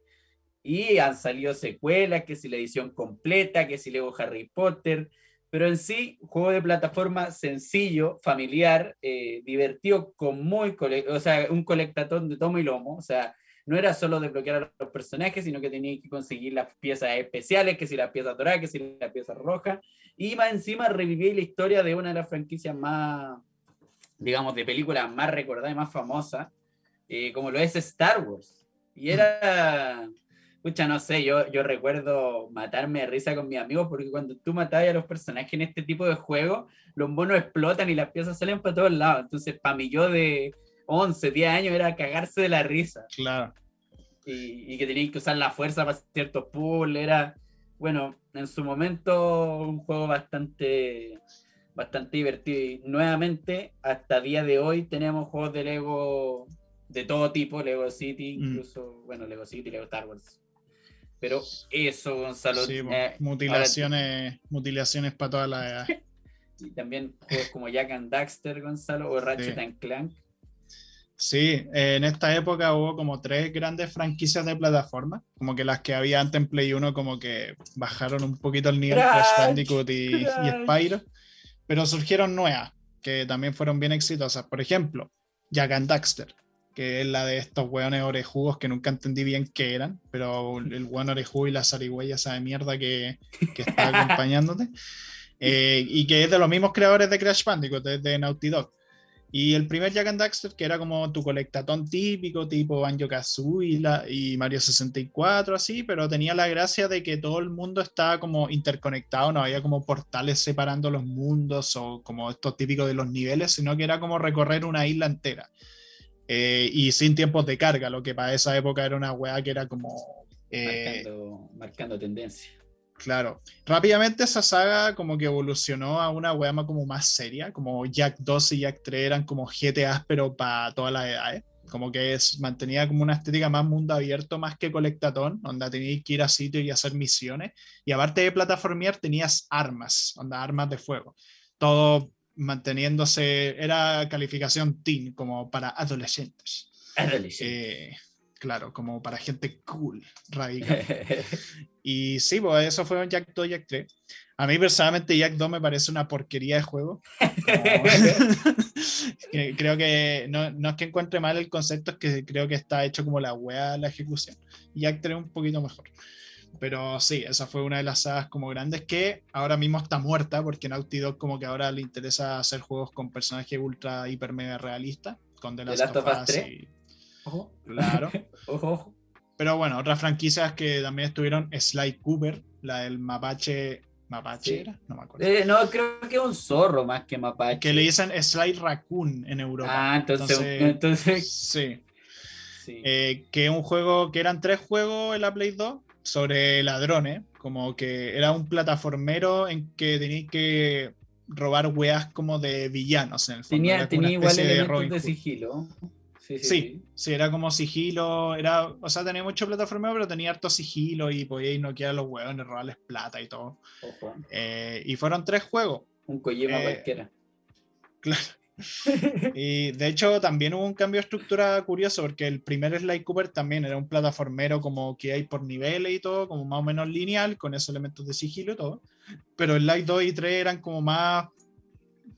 S2: y han salido secuelas, que si la edición completa, que si Lego Harry Potter, pero en sí, juego de plataforma sencillo, familiar, eh, divertido, con muy, o sea, un colectatón de tomo y lomo, o sea, no era solo desbloquear a los personajes, sino que tenía que conseguir las piezas especiales, que si las piezas doradas, que si las piezas rojas, y más encima reviví la historia de una de las franquicias más, digamos, de películas más recordadas y más famosas, eh, como lo es Star Wars. Y era, Escucha, no sé, yo, yo recuerdo matarme de risa con mis amigos porque cuando tú matabas a los personajes en este tipo de juego, los monos explotan y las piezas salen para todos lados. Entonces, para mí yo de 11, 10 años era cagarse de la risa
S1: Claro.
S2: y, y que tenías que usar la fuerza para ciertos pulls. Era, bueno, en su momento un juego bastante, bastante divertido. Y nuevamente, hasta día de hoy, tenemos juegos de Lego de todo tipo, Lego City,
S1: Mm.
S2: incluso, bueno, Lego City, Lego Star Wars. Pero eso, Gonzalo.
S1: Sí, po,
S2: eh,
S1: mutilaciones, mutilaciones para toda la edad.
S2: y también juegos como Jack and Daxter, Gonzalo, o Ratchet
S1: Sí.
S2: and Clank.
S1: Sí, eh, en esta época hubo como tres grandes franquicias de plataforma, como que las que había antes en Play 1 como que bajaron un poquito el nivel, Crash Bandicoot y, y. Spyro, pero surgieron nuevas que también fueron bien exitosas. Por ejemplo, Jack and Daxter, que es la de estos hueones orejudos que nunca entendí bien qué eran, pero el hueón orejudo y la zarigüeya esa de mierda que, que está acompañándote. Eh, y que es de los mismos creadores de Crash Bandicoot, es de Naughty Dog. Y el primer Jack and Daxter, que era como tu colectatón típico, tipo Banjo Kazooie y, la- y Mario 64, así, pero tenía la gracia de que todo el mundo estaba como interconectado, no había como portales separando los mundos o como estos típicos de los niveles, sino que era como recorrer una isla entera. Eh, y sin tiempos de carga, lo que para esa época era una weá que era como. eh,
S2: Marcando, marcando tendencia.
S1: Claro. Rápidamente esa saga como que evolucionó a una más como más seria, como Jack 2 y Jack 3 eran como GTA pero para todas las edades. Como que es, mantenía como una estética más mundo abierto, más que colectatón, donde tenías que ir a sitios y hacer misiones. Y aparte de plataformear, tenías armas, onda, armas de fuego. Todo manteniéndose, era calificación teen, como para adolescentes.
S2: Adolescente.
S1: Eh, claro, como para gente cool, radical. Y sí, pues eso fue un Jack 2 Jack 3. A mí personalmente Jack 2 me parece una porquería de juego. Como- creo que no, no es que encuentre mal el concepto, es que creo que está hecho como la wea la ejecución. Jack 3 un poquito mejor. Pero sí, esa fue una de las sagas como grandes que ahora mismo está muerta porque Naughty Dog como que ahora le interesa hacer juegos con personajes ultra hiper mega realistas. Con The
S2: ¿The
S1: Last
S2: Last
S1: of
S2: Us 3?
S1: y-
S2: Ojo,
S1: Claro.
S2: ojo.
S1: Pero bueno, otras franquicias que también estuvieron, Sly Cooper, la del Mapache. ¿Mapache
S2: Sí.
S1: era? No me acuerdo.
S2: Eh, no, creo que es un zorro más que mapache.
S1: que le dicen Sly Raccoon en Europa.
S2: Ah, entonces,
S1: Entonces-
S2: entonces,
S1: Sí.
S2: sí.
S1: Eh, que un juego, que eran tres juegos en la Play 2 sobre ladrones, como que era un plataformero en que tenías que robar weas como de villanos en el fondo.
S2: tenía tenía igual
S1: de
S2: elementos de
S1: Hood.
S2: sigilo. Sí, sí,
S1: Sí, sí, era como sigilo, era, o sea, tenía mucho plataformeo, pero tenía harto sigilo y podíais noquear a los hueones, robarles plata y todo. Eh, y fueron tres juegos,
S2: un Kojima
S1: Eh,
S2: cualquiera.
S1: claro. Y de hecho también hubo un cambio de estructura curioso, porque el primer Sly Cooper también era un plataformero como que hay por niveles y todo, como más o menos lineal, con esos elementos de sigilo y todo. Pero el Sly 2 y 3 eran como más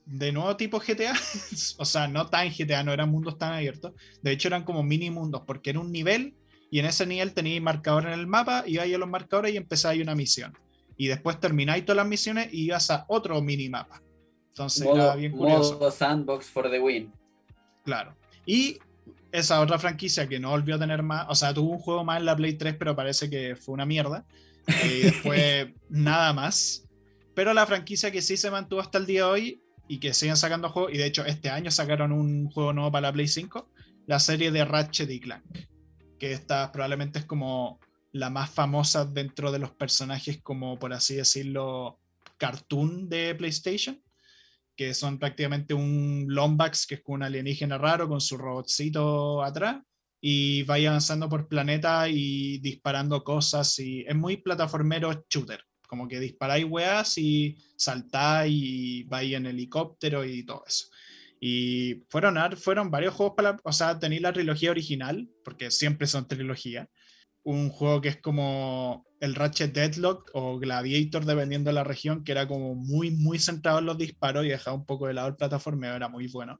S1: de nuevo tipo GTA, o sea, no tan GTA, no eran mundos tan abiertos. De hecho eran como mini mundos, porque era un nivel y en ese nivel teníais marcador en el mapa, ibais a los marcadores y empezáis una misión. Y después termináis todas las misiones y ibas a otro minimapa. Entonces era
S2: Modo,
S1: bien curioso.
S2: modo sandbox for the win.
S1: Claro. Y esa otra franquicia que no volvió a tener más, o sea, tuvo un juego más en la Play 3, pero parece que fue una mierda. Y después nada más. Pero la franquicia que sí se mantuvo hasta el día de hoy y que siguen sacando juegos, y de hecho este año sacaron un juego nuevo para la Play 5, la serie de Ratchet y Clank. Que esta probablemente es como la más famosa dentro de los personajes, como por así decirlo, cartoon de PlayStation que son prácticamente un Lombax, que es un alienígena raro con su robotcito atrás, y vaya avanzando por planeta y disparando cosas, y es muy plataformero shooter, como que disparáis weas y saltáis y vais en helicóptero y todo eso. Y fueron, fueron varios juegos para, la- o sea, tenéis la trilogía original, porque siempre son trilogía, un juego que es como el Ratchet Deadlock o Gladiator, dependiendo de la región, que era como muy, muy centrado en los disparos y dejaba un poco de lado el plataformeo, era muy bueno.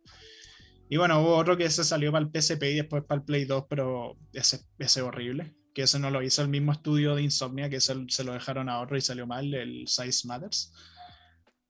S1: Y bueno, hubo otro que ese salió para el PSP y después para el Play 2, pero ese, ese horrible, que ese no lo hizo el mismo estudio de Insomnia, que ese se lo dejaron a otro y salió mal, el Size Matters.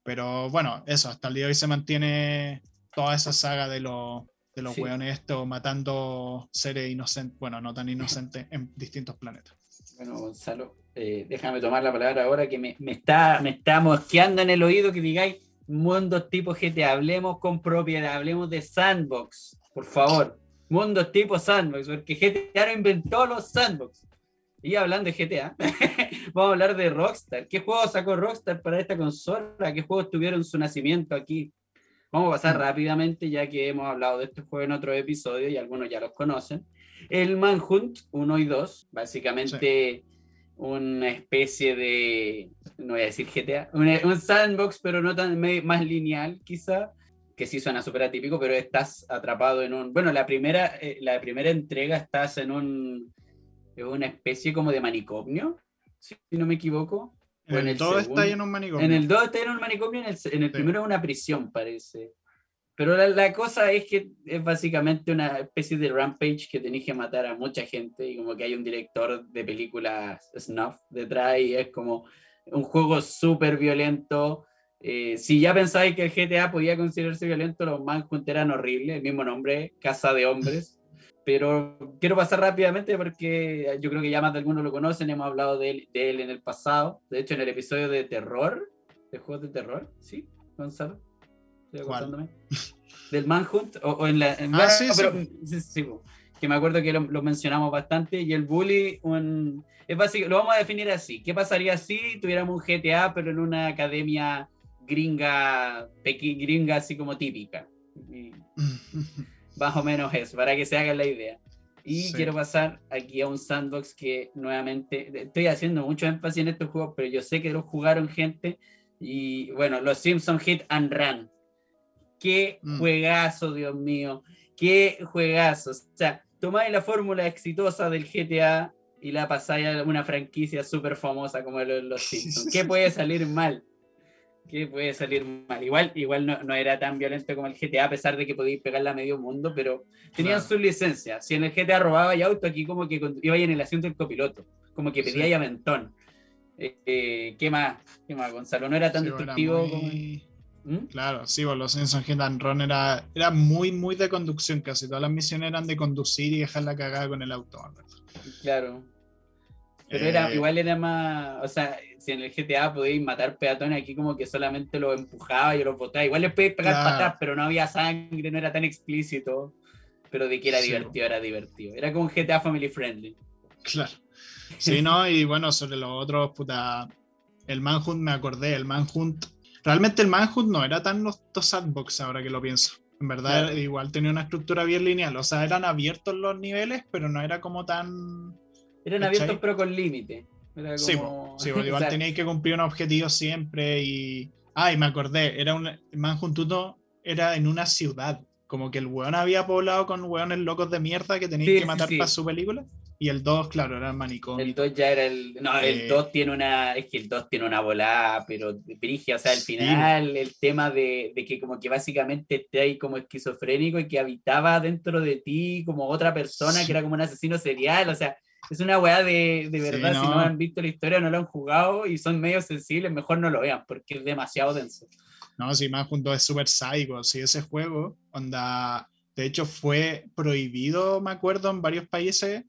S1: Pero bueno, eso, hasta el día de hoy se mantiene toda esa saga de los de los
S2: Sí.
S1: weones estos matando seres inocentes, bueno, no tan inocentes, en distintos planetas.
S2: Bueno, Gonzalo, eh, déjame tomar la palabra ahora que me, me está, me está mosqueando en el oído que digáis mundos tipo GTA. Hablemos con propiedad, hablemos de sandbox, por favor. Mundos tipo sandbox, porque GTA inventó los sandbox. Y hablando de GTA, vamos a hablar de Rockstar. ¿Qué juegos sacó Rockstar para esta consola? ¿Qué juegos tuvieron su nacimiento aquí? Vamos a pasar rápidamente, ya que hemos hablado de este juego en otro episodio y algunos ya los conocen. El Manhunt 1 y 2, básicamente una especie de, no voy a decir GTA, un, sandbox, pero no tan más lineal, quizá, que sí suena súper atípico, pero estás atrapado en un. Bueno, la primera, eh, la primera entrega estás en un una especie como de manicomio, si no me equivoco.
S1: En el 2 está en un manicomio.
S2: En el 2 está en un manicomio, en el, en el primero es una prisión, parece. Pero la, la, cosa es que es básicamente una especie de rampage que tenéis que matar a mucha gente y como que hay un director de películas snuff detrás y es como un juego súper violento. Eh, si ya pensáis que el GTA podía considerarse violento, los Manhunt eran horribles, el mismo nombre, Casa de Hombres. Pero quiero pasar rápidamente porque yo creo que ya más de algunos lo conocen, hemos hablado de él, de él en el pasado, de hecho en el episodio de terror, de juegos de terror, ¿sí, Gonzalo? Del Manhunt, o, en la... ah, sí, sí. que me acuerdo que lo, mencionamos bastante, y el bully, un, es básico, lo vamos a definir así, ¿qué pasaría si tuviéramos un GTA pero en una academia gringa, gringa así como típica? más o menos eso, para que se hagan la idea. Y quiero pasar aquí a un sandbox que nuevamente estoy haciendo mucho énfasis en estos juegos, pero yo sé que los jugaron gente. Y bueno, los Simpson Hit and Run. Qué mm. juegazo, Dios mío. Qué juegazo. O sea, tomáis la fórmula exitosa del GTA y la pasáis a una franquicia súper famosa como los Simpsons. ¿Qué puede salir mal? Que puede salir mal. Igual, igual no, no, era tan violento como el GTA, a pesar de que podíais pegarla a medio mundo, pero tenían su licencia. Si en el GTA robaba y auto, aquí como que iba en el asiento del copiloto, como que pedía ya mentón. Eh, eh, ¿Qué más? ¿Qué más, Gonzalo? No era tan destructivo como.
S1: ¿Mm? Claro, sí, bueno, los Simpsons Hit and Run era, era muy, muy de conducción, casi todas las misiones eran de conducir y dejar la cagada con el auto.
S2: Claro. Pero era, eh, igual era más, o sea, si en el GTA podéis matar peatones, aquí como que solamente los empujaba y los botaba. Igual les podéis pegar patas, pero no había sangre, no era tan explícito. Pero de que era divertido, era divertido. Era como un GTA family friendly.
S1: Claro. Sí, ¿no? Y bueno, sobre los otros, puta. El Manhunt me acordé, el Manhunt. Realmente el Manhunt no era tan los sandbox ahora que lo pienso. En verdad, igual tenía una estructura bien lineal. O sea, eran abiertos los niveles, pero no era como tan.
S2: Eran abiertos, pero con límite.
S1: Sí, sí igual teníais que cumplir un objetivo siempre y... Ah, y me acordé, era un Manhunt era en una ciudad, como que el weón había poblado con weones locos de mierda que teníais que matar para su película. Y el 2, claro, era el manicomio.
S2: El 2 ya era el. No, el 2 eh, tiene una. Es que el 2 tiene una volada, pero brigia. O sea, al final, el tema de, de, que, como que básicamente esté ahí como esquizofrénico y que habitaba dentro de ti como otra persona que era como un asesino serial. O sea, es una weá de, de verdad, si no han visto la historia, no lo han jugado y son medio sensibles, mejor no lo vean porque es demasiado denso.
S1: No, si más junto es súper psycho, si ese juego, onda, de hecho fue prohibido, me acuerdo, en varios países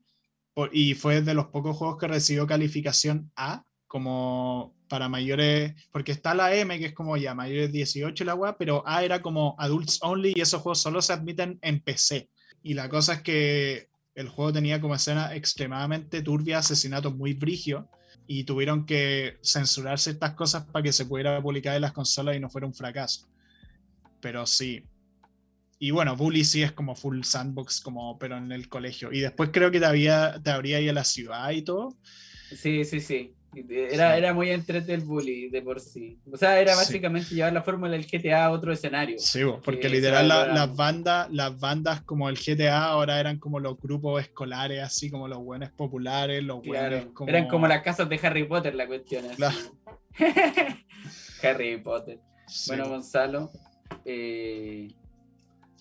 S1: y fue de los pocos juegos que recibió calificación A, como para mayores, porque está la M, que es como ya mayores 18 la weá, pero A era como adults only y esos juegos solo se admiten en PC. Y la cosa es que el juego tenía como escena extremadamente turbia, asesinatos muy brigios, y tuvieron que censurar ciertas cosas para que se pudiera publicar en las consolas y no fuera un fracaso. Pero sí. Y bueno, Bully sí es como full sandbox, como, pero en el colegio. Y después creo que te, había, te abría ahí a la ciudad y todo.
S2: Sí, sí, sí. Era, era muy entrete el bully de por sí. O sea, era básicamente llevar la fórmula del GTA a otro escenario.
S1: Sí, porque literal las bandas, las bandas como el GTA ahora eran como los grupos escolares, así como los buenos populares, los buenos
S2: como... Eran como las casas de Harry Potter la cuestión. Harry Potter. Bueno, Gonzalo, eh,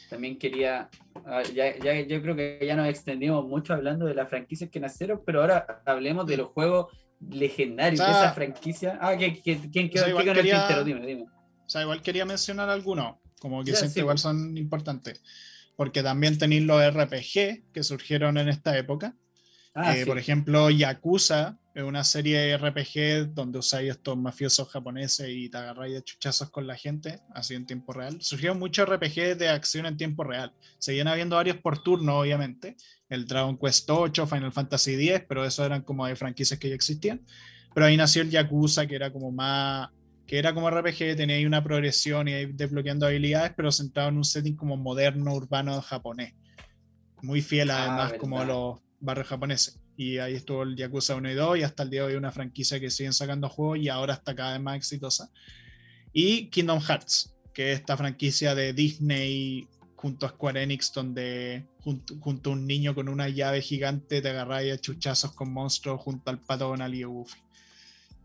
S2: también quería, ah, ya, ya, yo creo que ya nos extendimos mucho hablando de las franquicias que nacieron, pero ahora hablemos de los juegos legendario de esa franquicia. Ah, ¿quién, quién, quedó, o sea, quería,
S1: Dime, dime. O sea, igual quería mencionar algunos, como que siento igual son importantes. Porque también tenéis los RPG que surgieron en esta época. Ah, eh, por ejemplo, Yakuza Es una serie de RPG donde usáis estos mafiosos japoneses y te agarráis a chuchazos con la gente, así en tiempo real. Surgieron muchos RPG de acción en tiempo real. Seguían habiendo varios por turno, obviamente. El Dragon Quest 8, Final Fantasy X, pero eso eran como de franquicias que ya existían. Pero ahí nació el Yakuza, que era como más que era como RPG, tenía ahí una progresión y ahí desbloqueando habilidades, pero centrado en un setting como moderno, urbano, japonés. Muy fiel
S2: Ah,
S1: además como los barrios japoneses. Y ahí estuvo el Yakuza 1 y 2 y hasta el día de hoy una franquicia que siguen sacando juegos y ahora está cada vez más exitosa. Y Kingdom Hearts, que es esta franquicia de Disney junto a Square Enix, donde junto, junto a un niño con una llave gigante te agarráis a chuchazos con monstruos junto al pato Donald y a Goofy.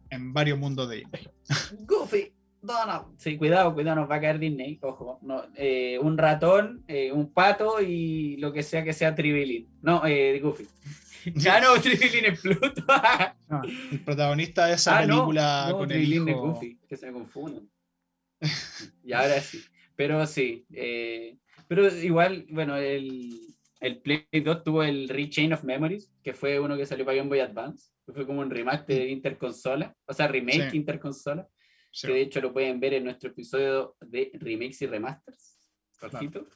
S1: En varios mundos de Disney.
S2: Goofy, Donald. Sí, cuidado, cuidado, nos va a caer Disney. Ojo, no, eh, un ratón, eh, un pato y lo que sea que sea Tribilin. No, eh, Goofy. Ah, no, Tribilin es Pluto.
S1: Ah, el protagonista de esa
S2: Ah, no,
S1: película
S2: no,
S1: con el hijo.
S2: Goofy, que se me confunden. y ahora sí. Pero sí. eh, pero igual, bueno, el, el Play 2 tuvo el Rechain of Memories, que fue uno que salió para Game Boy Advance. que Fue como un remaster interconsola, o sea, remake
S1: Sí.
S2: interconsola.
S1: Sí.
S2: que de hecho lo pueden ver en nuestro episodio de remakes y remasters. Jorgito.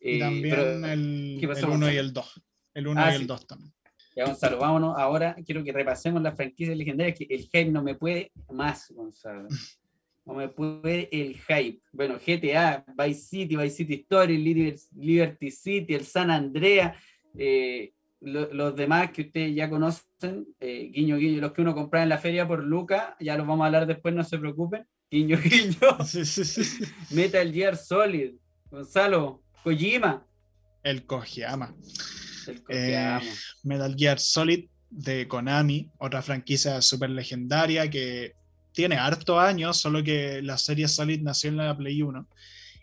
S1: Y
S2: Eh,
S1: también
S2: pero,
S1: el,
S2: ¿qué pasó,
S1: el 1 y el 2. El 1
S2: Ah,
S1: y
S2: sí.
S1: el 2 también.
S2: Ya, Gonzalo, vámonos ahora. Quiero que repasemos las franquicias legendarias, que el hype no me puede más, Gonzalo. No me puede el hype. Bueno, GTA, Vice City, Vice City Story, Liber- Liberty City, el San Andrea, eh, lo- los demás que ustedes ya conocen, eh, guiño, guiño, los que uno compraba en la feria por Luca, ya los vamos a hablar después, no se preocupen. Guiño, guiño.
S1: Sí, sí, sí.
S2: Metal Gear Solid, Gonzalo, Kojima,
S1: El Kojima.
S2: El
S1: Eh. Metal Gear Solid de Konami, otra franquicia súper legendaria que tiene harto años, solo que la serie Solid nació en la Play 1.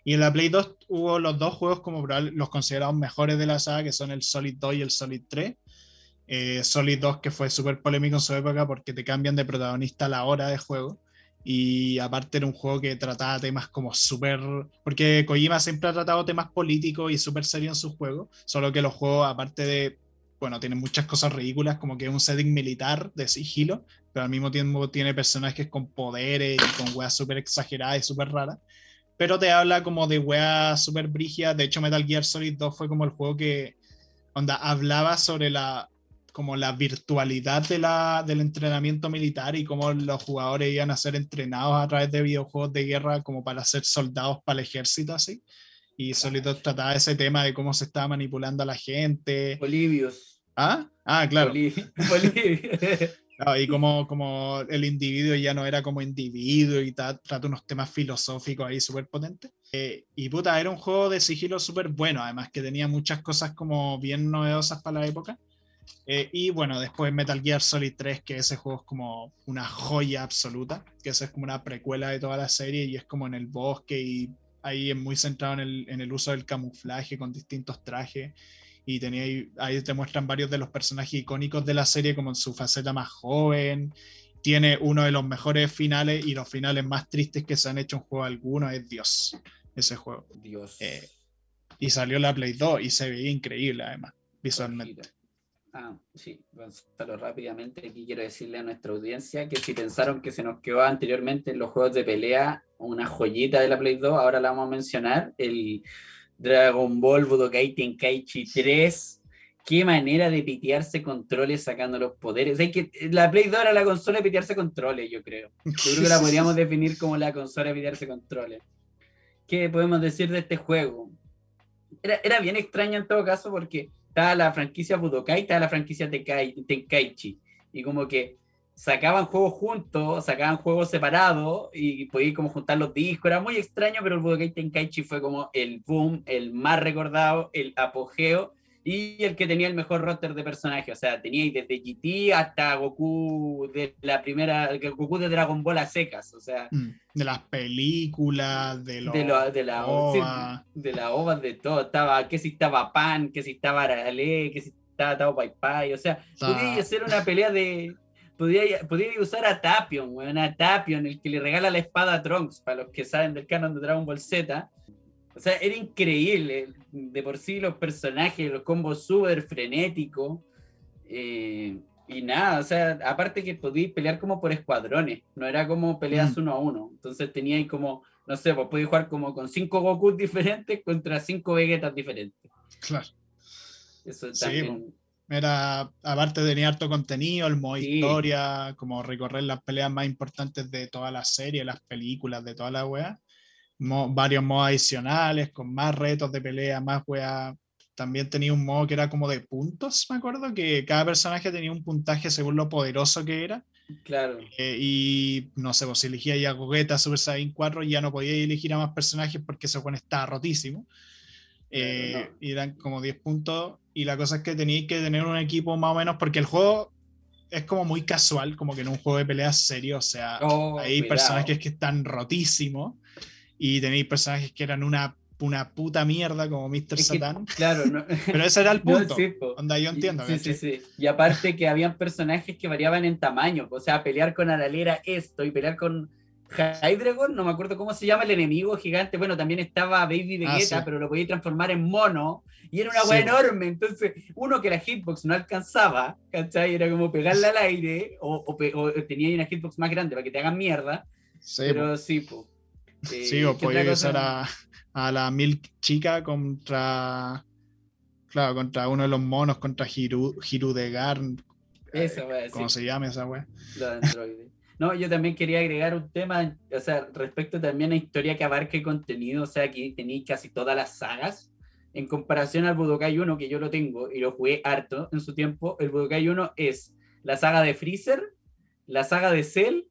S1: Y en la Play 2 hubo los dos juegos como los considerados mejores de la saga, que son el Solid 2 y el Solid 3. Eh, Solid 2 que fue súper polémico en su época porque te cambian de protagonista a la hora de juego. Y aparte era un juego que trataba temas como súper... Porque Kojima siempre ha tratado temas políticos y súper serio en sus juegos, solo que los juegos, aparte de bueno, tiene muchas cosas ridículas, como que es un setting militar de sigilo, pero al mismo tiempo tiene personajes con poderes y con weas súper exageradas y súper raras. Pero te habla como de weas súper brígidas. De hecho, Metal Gear Solid 2 fue como el juego que onda, hablaba sobre la como la virtualidad de la, del entrenamiento militar y cómo los jugadores iban a ser entrenados a través de videojuegos de guerra como para ser soldados para el ejército así. Y Solid 2 trataba ese tema de cómo se estaba manipulando a la gente.
S2: Bolivios.
S1: ¿Ah? Ah, claro.
S2: Boliv- Bolivia.
S1: Claro, y como, como el individuo ya no era como individuo y ta- trata unos temas filosóficos ahí súper potentes. Eh, y puta, era un juego de sigilo súper bueno, además que tenía muchas cosas como bien novedosas para la época. Eh, y bueno, después Metal Gear Solid 3, que ese juego es como una joya absoluta, que esa es como una precuela de toda la serie y es como en el bosque y ahí es muy centrado en el, en el uso del camuflaje con distintos trajes y tenía ahí, ahí te muestran varios de los personajes icónicos de la serie como en su faceta más joven. Tiene uno de los mejores finales y los finales más tristes que se han hecho en juego alguno es Dios, ese juego.
S2: Dios.
S1: Eh, Y salió la Play 2 y se veía increíble además, visualmente.
S2: Ah, sí, Gonzalo, rápidamente aquí quiero decirle a nuestra audiencia que si pensaron que se nos quedó anteriormente en los juegos de pelea una joyita de la Play 2, ahora la vamos a mencionar, el Dragon Ball Budokai Tenkaichi 3. Qué manera de pitearse controles sacando los poderes. Que, la Play 2 era la consola de pitearse controles, yo creo. Yo creo que la podríamos definir como la consola de pitearse controles. ¿Qué podemos decir de este juego? Era, era bien extraño en todo caso porque estaba la franquicia Budokai, estaba la franquicia Tenkai- Tenkaichi. Y como que sacaban juegos juntos, sacaban juegos separados y podías como juntar los discos. Era muy extraño, pero el Budokai Tenkaichi fue como el boom, el más recordado, el apogeo y el que tenía el mejor roster de personajes. O sea, tenía desde GT hasta Goku de la primera, Goku de Dragon Ball a secas. O sea,
S1: Mm, De las películas, de los
S2: de, lo- de la
S1: OVA.
S2: sí, de la OVA, de todo. Estaba, que si estaba Pan, que si estaba Arale, que si estaba Tao Pai Pai. O sea,
S1: Está-
S2: podía hacer una pelea de. Podía, podía usar a Tapion, weón, a Tapion, el que le regala la espada a Trunks, para los que saben del canon de Dragon Ball Z. O sea, era increíble. De por sí, los personajes, los combos súper frenéticos. eh, Y nada, o sea, aparte que podías pelear como por escuadrones, no era como peleas
S1: Mm.
S2: uno a uno. Entonces tenía ahí como, no sé, pues podías jugar como con cinco Goku diferentes contra cinco Vegetas diferentes.
S1: Claro.
S2: Eso
S1: Sí,
S2: también.
S1: Era, aparte tenía harto contenido, el modo
S2: Sí.
S1: historia, como recorrer las peleas más importantes de toda la serie, las películas, de toda la wea. Mo- varios modos adicionales, con más retos de pelea, más wea. También tenía un modo que era como de puntos, me acuerdo, que cada personaje tenía un puntaje según lo poderoso que era.
S2: Claro.
S1: Eh, y no sé, pues si elegía ya Gogeta Super Saiyan 4, ya no podía elegir a más personajes porque ese juego estaba rotísimo. Eh,
S2: no.
S1: Y eran como 10 puntos. Y la cosa es que teníais que tener un equipo más o menos, porque el juego es como muy casual, como que en un juego de peleas serio. O sea,
S2: Oh,
S1: hay
S2: cuidado.
S1: personajes que están rotísimos y tenéis personajes que eran una, una puta mierda, como Mr.
S2: Es que,
S1: Satan.
S2: claro, no,
S1: Pero ese era el
S2: no,
S1: punto.
S2: sí, po.
S1: Onda, yo entiendo.
S2: Sí, sí, sí. Y aparte que habían personajes que variaban en tamaño. O sea, pelear con Aralera esto y pelear con Hydreigon, no me acuerdo cómo se llama el enemigo gigante. Bueno, también estaba Baby
S1: Ah,
S2: Vegeta,
S1: sí.
S2: pero lo podía transformar en mono. Y era una
S1: Sí,
S2: wea
S1: po.
S2: enorme. Entonces, uno que la hitbox no alcanzaba, ¿cachai? Era como pegarle al aire o, o o tenía una hitbox más grande para que te hagan mierda.
S1: Sí,
S2: pero sí, po. Eh,
S1: Sí, o
S2: ¿qué
S1: podía a, a la Milk chica contra. Claro, contra uno de los monos, contra Hiru,
S2: wea,
S1: ¿Cómo
S2: sí.
S1: se llama esa wea?
S2: No, yo también quería agregar un tema, o sea, respecto también a historia que abarque contenido, o sea, aquí tenéis casi todas las sagas. En comparación al Budokai 1, que yo lo tengo y lo jugué harto en su tiempo, el Budokai 1 es la saga de Freezer, la saga de Cell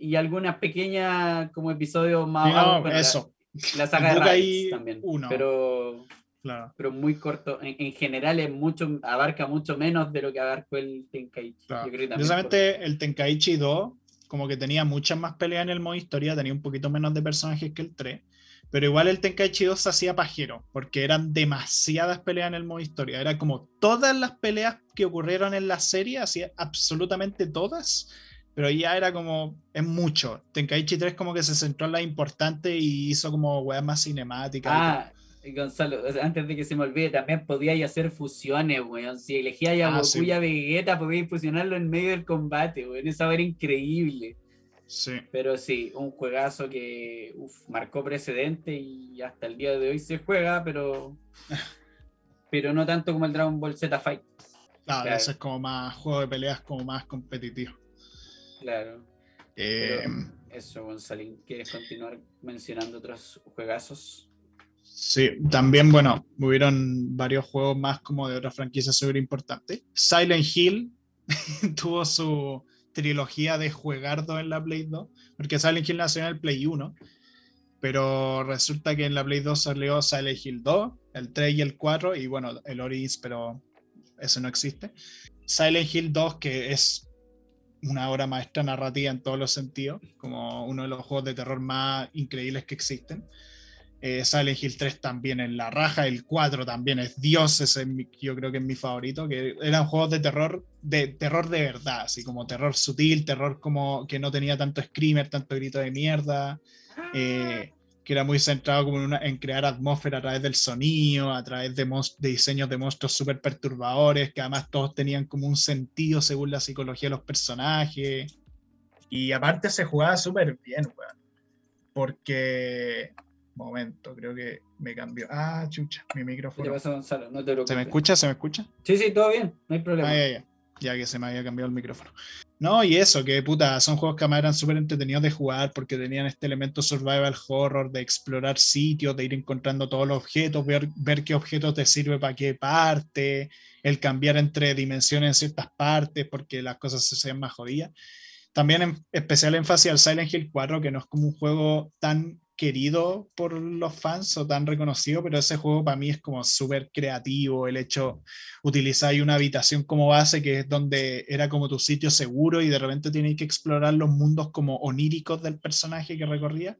S2: y algunas pequeñas como episodios más
S1: no,
S2: abajo, bueno, la-
S1: eso,
S2: La, saga de Raditz también.
S1: 1.
S2: Pero,
S1: claro.
S2: pero muy corto. En, en general es mucho, abarca mucho menos de lo que abarcó el Tenkaichi.
S1: claro.
S2: Yo creo que también
S1: Precisamente el Tenkaichi 2, como que tenía muchas más peleas en el modo historia, tenía un poquito menos de personajes que el 3. Pero igual el Tenkaichi 2 se hacía pajero, porque eran demasiadas peleas en el modo historia. Era como todas las peleas que ocurrieron en la serie, hacía absolutamente todas, pero ya era como, es mucho. Tenkaichi 3 como que se centró en la importante y hizo como weas más cinemáticas.
S2: Ah, y Gonzalo, antes de que se me olvide, también podíais hacer fusiones, weón. Si elegíais a
S1: Ah,
S2: Goku
S1: sí.
S2: y a Vegeta, podíais fusionarlo en medio del combate, weón. Eso era increíble.
S1: Sí.
S2: Pero sí, un juegazo que uf, marcó precedente y hasta el día de hoy se juega, pero, pero no tanto como el Dragon Ball Z Fight.
S1: Claro,
S2: Claro.
S1: ese es como más juego de peleas, como más competitivo.
S2: Claro.
S1: Eh,
S2: Eso, Gonzalín. ¿Quieres continuar mencionando otros juegazos?
S1: Sí, también, bueno, hubieron varios juegos más como de otras franquicias súper importantes. Silent Hill tuvo su trilogía de juegardo en la Play 2, porque Silent Hill nació en el Play 1, pero resulta que en la Play 2 salió Silent Hill 2, el 3 y el 4, y bueno, el Origins, pero eso no existe. Silent Hill 2, que es una obra maestra narrativa en todos los sentidos, como uno de los juegos de terror más increíbles que existen. Eh, Silent Hill 3 también en la raja, el 4 también es Dios, ese es mi- yo creo que es mi favorito, que eran juegos de terror, de terror de verdad, así como terror sutil, terror como que no tenía tanto screamer, tanto grito de mierda, eh, que era muy centrado como en, una- en crear atmósfera a través del sonido, a través de, diseños de monstruos súper perturbadores, que además todos tenían como un sentido según la psicología de los personajes. Y aparte se jugaba súper bien, weón. Porque... Momento, creo que me cambió. Ah, chucha, mi
S2: ¿Qué te
S1: micrófono.
S2: pasa, Gonzalo? No te preocupes.
S1: ¿Se me escucha? ¿Se me escucha?
S2: Sí, sí, todo bien. No hay problema.
S1: Ah, ya, ya. Ya que se me había cambiado el micrófono. No, y eso, que puta, son juegos que además eran súper entretenidos de jugar porque tenían este elemento survival horror, de explorar sitios, de ir encontrando todos los objetos, ver, ver qué objetos te sirve para qué parte, el cambiar entre dimensiones en ciertas partes porque las cosas se hacían más jodidas. También en especial énfasis al Silent Hill 4, que no es como un juego tan querido por los fans o tan reconocido, pero ese juego para mí es como súper creativo, el hecho utilizáis una habitación como base, que es donde era como tu sitio seguro y de repente tenéis que explorar los mundos como oníricos del personaje que recorría.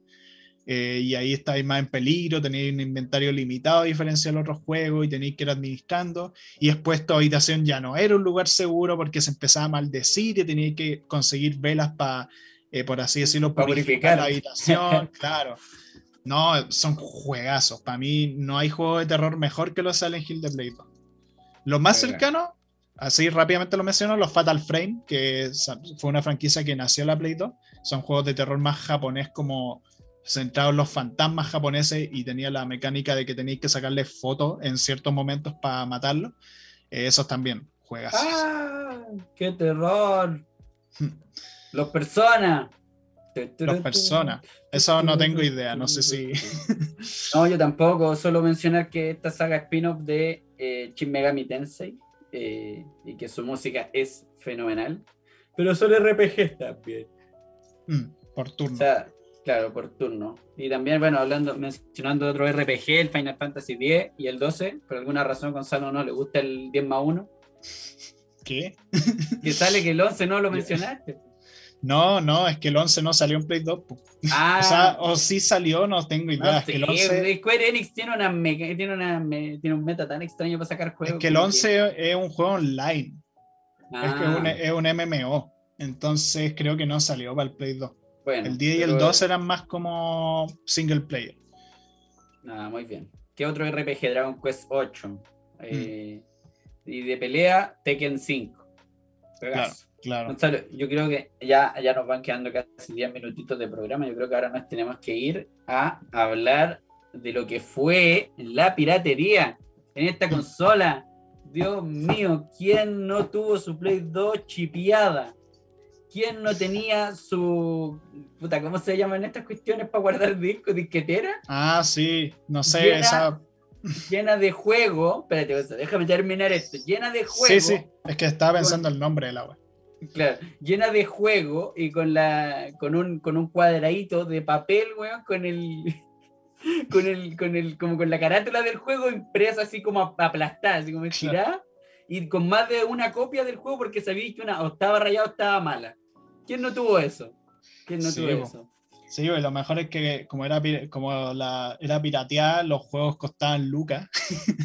S1: Eh, y ahí estáis más en peligro, tenéis un inventario limitado a diferencia de los otros juegos y tenéis que ir administrando. Y después tu habitación ya no era un lugar seguro porque se empezaba a maldecir y teníais que conseguir velas para, eh, por así decirlo, purificar la habitación. claro. No, son juegazos. Para mí no hay juego de terror mejor que los Silent Hill de Play 2. Lo más cercano así rápidamente lo menciono, los Fatal Frame, que fue una franquicia que nació en la Play 2. Son juegos de terror más japonés como centrados en los fantasmas japoneses y tenía la mecánica de que tenéis que sacarle fotos en ciertos momentos para matarlos. Eh, esos también juegas.
S2: ¡Ah! ¡Qué terror! los personas.
S1: Los personas. Eso no tengo idea, no sé si.
S2: no, yo tampoco. Solo mencionar que esta saga spin-off de eh, Shin Megami Tensei eh, y que su música es fenomenal. Pero son RPG también.
S1: Mm, por turno.
S2: O sea, claro, por turno. Y también, bueno, hablando, mencionando otro RPG, el Final Fantasy X y el 12. Por alguna razón, Gonzalo no le gusta el 10 más 1.
S1: ¿Qué?
S2: Que sale que el 11 no lo mencionaste.
S1: No, no, es que el 11 no salió en Play 2.
S2: Ah,
S1: o sea, o sí salió, no tengo idea. es que el 11...
S2: Square Enix tiene, una tiene, una tiene un meta tan extraño para sacar juegos.
S1: Es que el 11 es un juego online. Es que un, ah. es un, MMO. Entonces creo que no salió para el Play 2. Bueno, el 10 y el 2 eran más como single player.
S2: Ah, muy bien. ¿Qué otro RPG? Dragon Quest 8. Mm. Eh, y de pelea, Tekken 5.
S1: Claro. Claro.
S2: yo creo que ya, ya nos van quedando casi 10 minutitos de programa. Yo creo que ahora nos tenemos que ir a hablar de lo que fue la piratería en esta consola. Dios mío, ¿quién no tuvo su Play 2 chipiada? ¿Quién no tenía su. Puta, ¿cómo se llaman estas cuestiones para guardar disco? ¿Disquetera?
S1: Ah, sí, no sé, llena, esa.
S2: Llena de juego. Espérate, déjame terminar esto. Llena de juego.
S1: Sí, sí, es que estaba pensando el nombre de la web.
S2: Claro, llena de juego y con la con un, con un cuadradito de papel, weón, con el con el con el como con la carátula del juego impresa así como aplastada, así como estirada y con más de una copia del juego porque sabía que una o estaba rayada o estaba mala. ¿Quién no tuvo eso? ¿Quién no tuvo eso?
S1: Sí, lo mejor es que como era como la era pirateada, los juegos costaban lucas.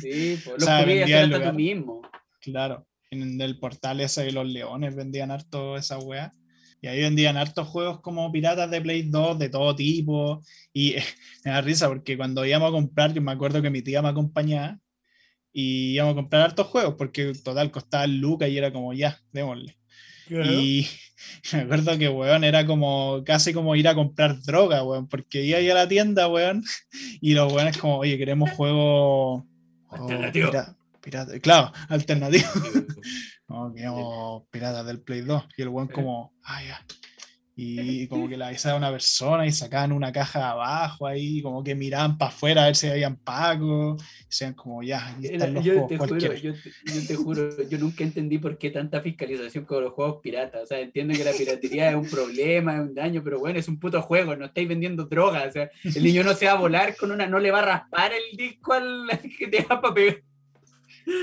S2: Sí, pues, los podías hacer hasta tú mismo.
S1: Claro en el portal ese de los leones vendían harto esa wea. Y ahí vendían hartos juegos como piratas de Play 2 de todo tipo. Y me da risa porque cuando íbamos a comprar, yo me acuerdo que mi tía me acompañaba y íbamos a comprar hartos juegos porque total costaba lucas y era como ya, démosle. Y me acuerdo que, weón, era como casi como ir a comprar droga, weón, porque iba a la tienda, weón, y los weones como, oye, queremos juego...
S2: Alternativo
S1: claro, alternativo. como que pirata del Play 2. Y el buen como, ah, ya. Y como que la avisaba una persona y sacaban una caja de abajo ahí, como que miraban para afuera a ver si habían pago. Y decían como, ya, están los
S2: yo, te juro, yo, te, juro, yo nunca entendí por qué tanta fiscalización con los juegos piratas. O sea, entiendo que la piratería es un problema, es un daño, pero bueno, es un puto juego, no estáis vendiendo drogas. O sea, el niño no se va a volar con una, no le va a raspar el disco al que te va para pegar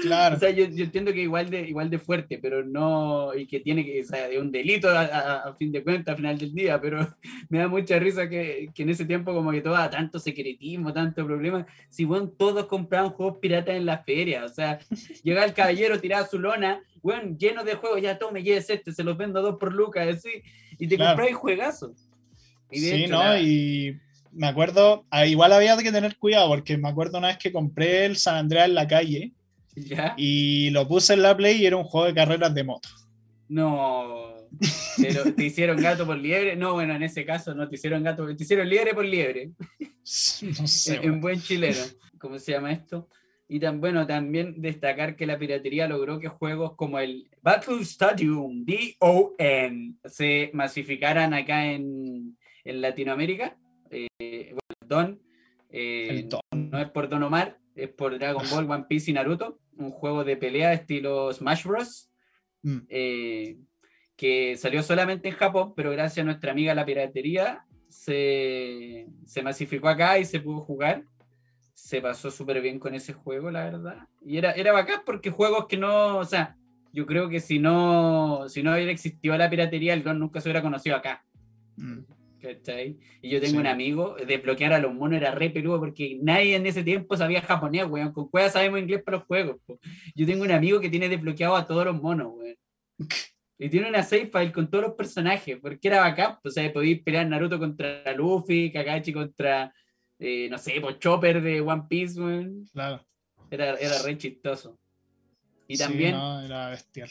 S1: Claro.
S2: O sea, yo, yo, entiendo que igual de, igual de fuerte, pero no, y que tiene que, o sea, de un delito a, fin de cuentas, al final del día, pero me da mucha risa que, que en ese tiempo como que todo, tanto secretismo, tanto problema, si bueno, todos compraban juegos piratas en las ferias, o sea, llega el caballero, tiraba su lona, bueno, lleno de juegos, ya tome, lleves este, se los vendo dos por lucas, así, y te claro. compráis juegazos.
S1: Y sí, ¿no? Y me acuerdo, ah, igual había que tener cuidado, porque me acuerdo una vez que compré el San Andreas en la calle, y lo puse en la Play y era un juego de carreras de moto.
S2: No. Pero te hicieron gato por liebre. No, bueno, en ese caso no te hicieron gato, te hicieron liebre por liebre.
S1: No sé,
S2: en, buen chileno. ¿Cómo se llama esto? Y tan, bueno, también destacar que la piratería logró que juegos como el Battle Stadium, DON, se masificaran acá en, en Latinoamérica. Eh, bueno, Don, eh, Don, no es por Don Omar, es por Dragon Ball, One Piece y Naruto un juego de pelea estilo Smash Bros. Mm. Eh, que salió solamente en Japón, pero gracias a nuestra amiga la piratería se, se masificó acá y se pudo jugar. Se pasó súper bien con ese juego, la verdad. Y era, era bacán porque juegos que no, o sea, yo creo que si no, si no hubiera existido la piratería, el don nunca se hubiera conocido acá. Mm. Y yo tengo un amigo, desbloquear a los monos era re peludo porque nadie en ese tiempo sabía japonés, weón. Con cueva sabemos inglés para los juegos. Yo tengo un amigo que tiene desbloqueado a todos los monos, weón. Y tiene una save file con todos los personajes, porque era bacán. O sea, podéis pelear Naruto contra Luffy, Kakashi contra, eh, no sé, pues Chopper de One Piece, weón.
S1: Claro.
S2: Era, era re chistoso. Y también,
S1: era bestial.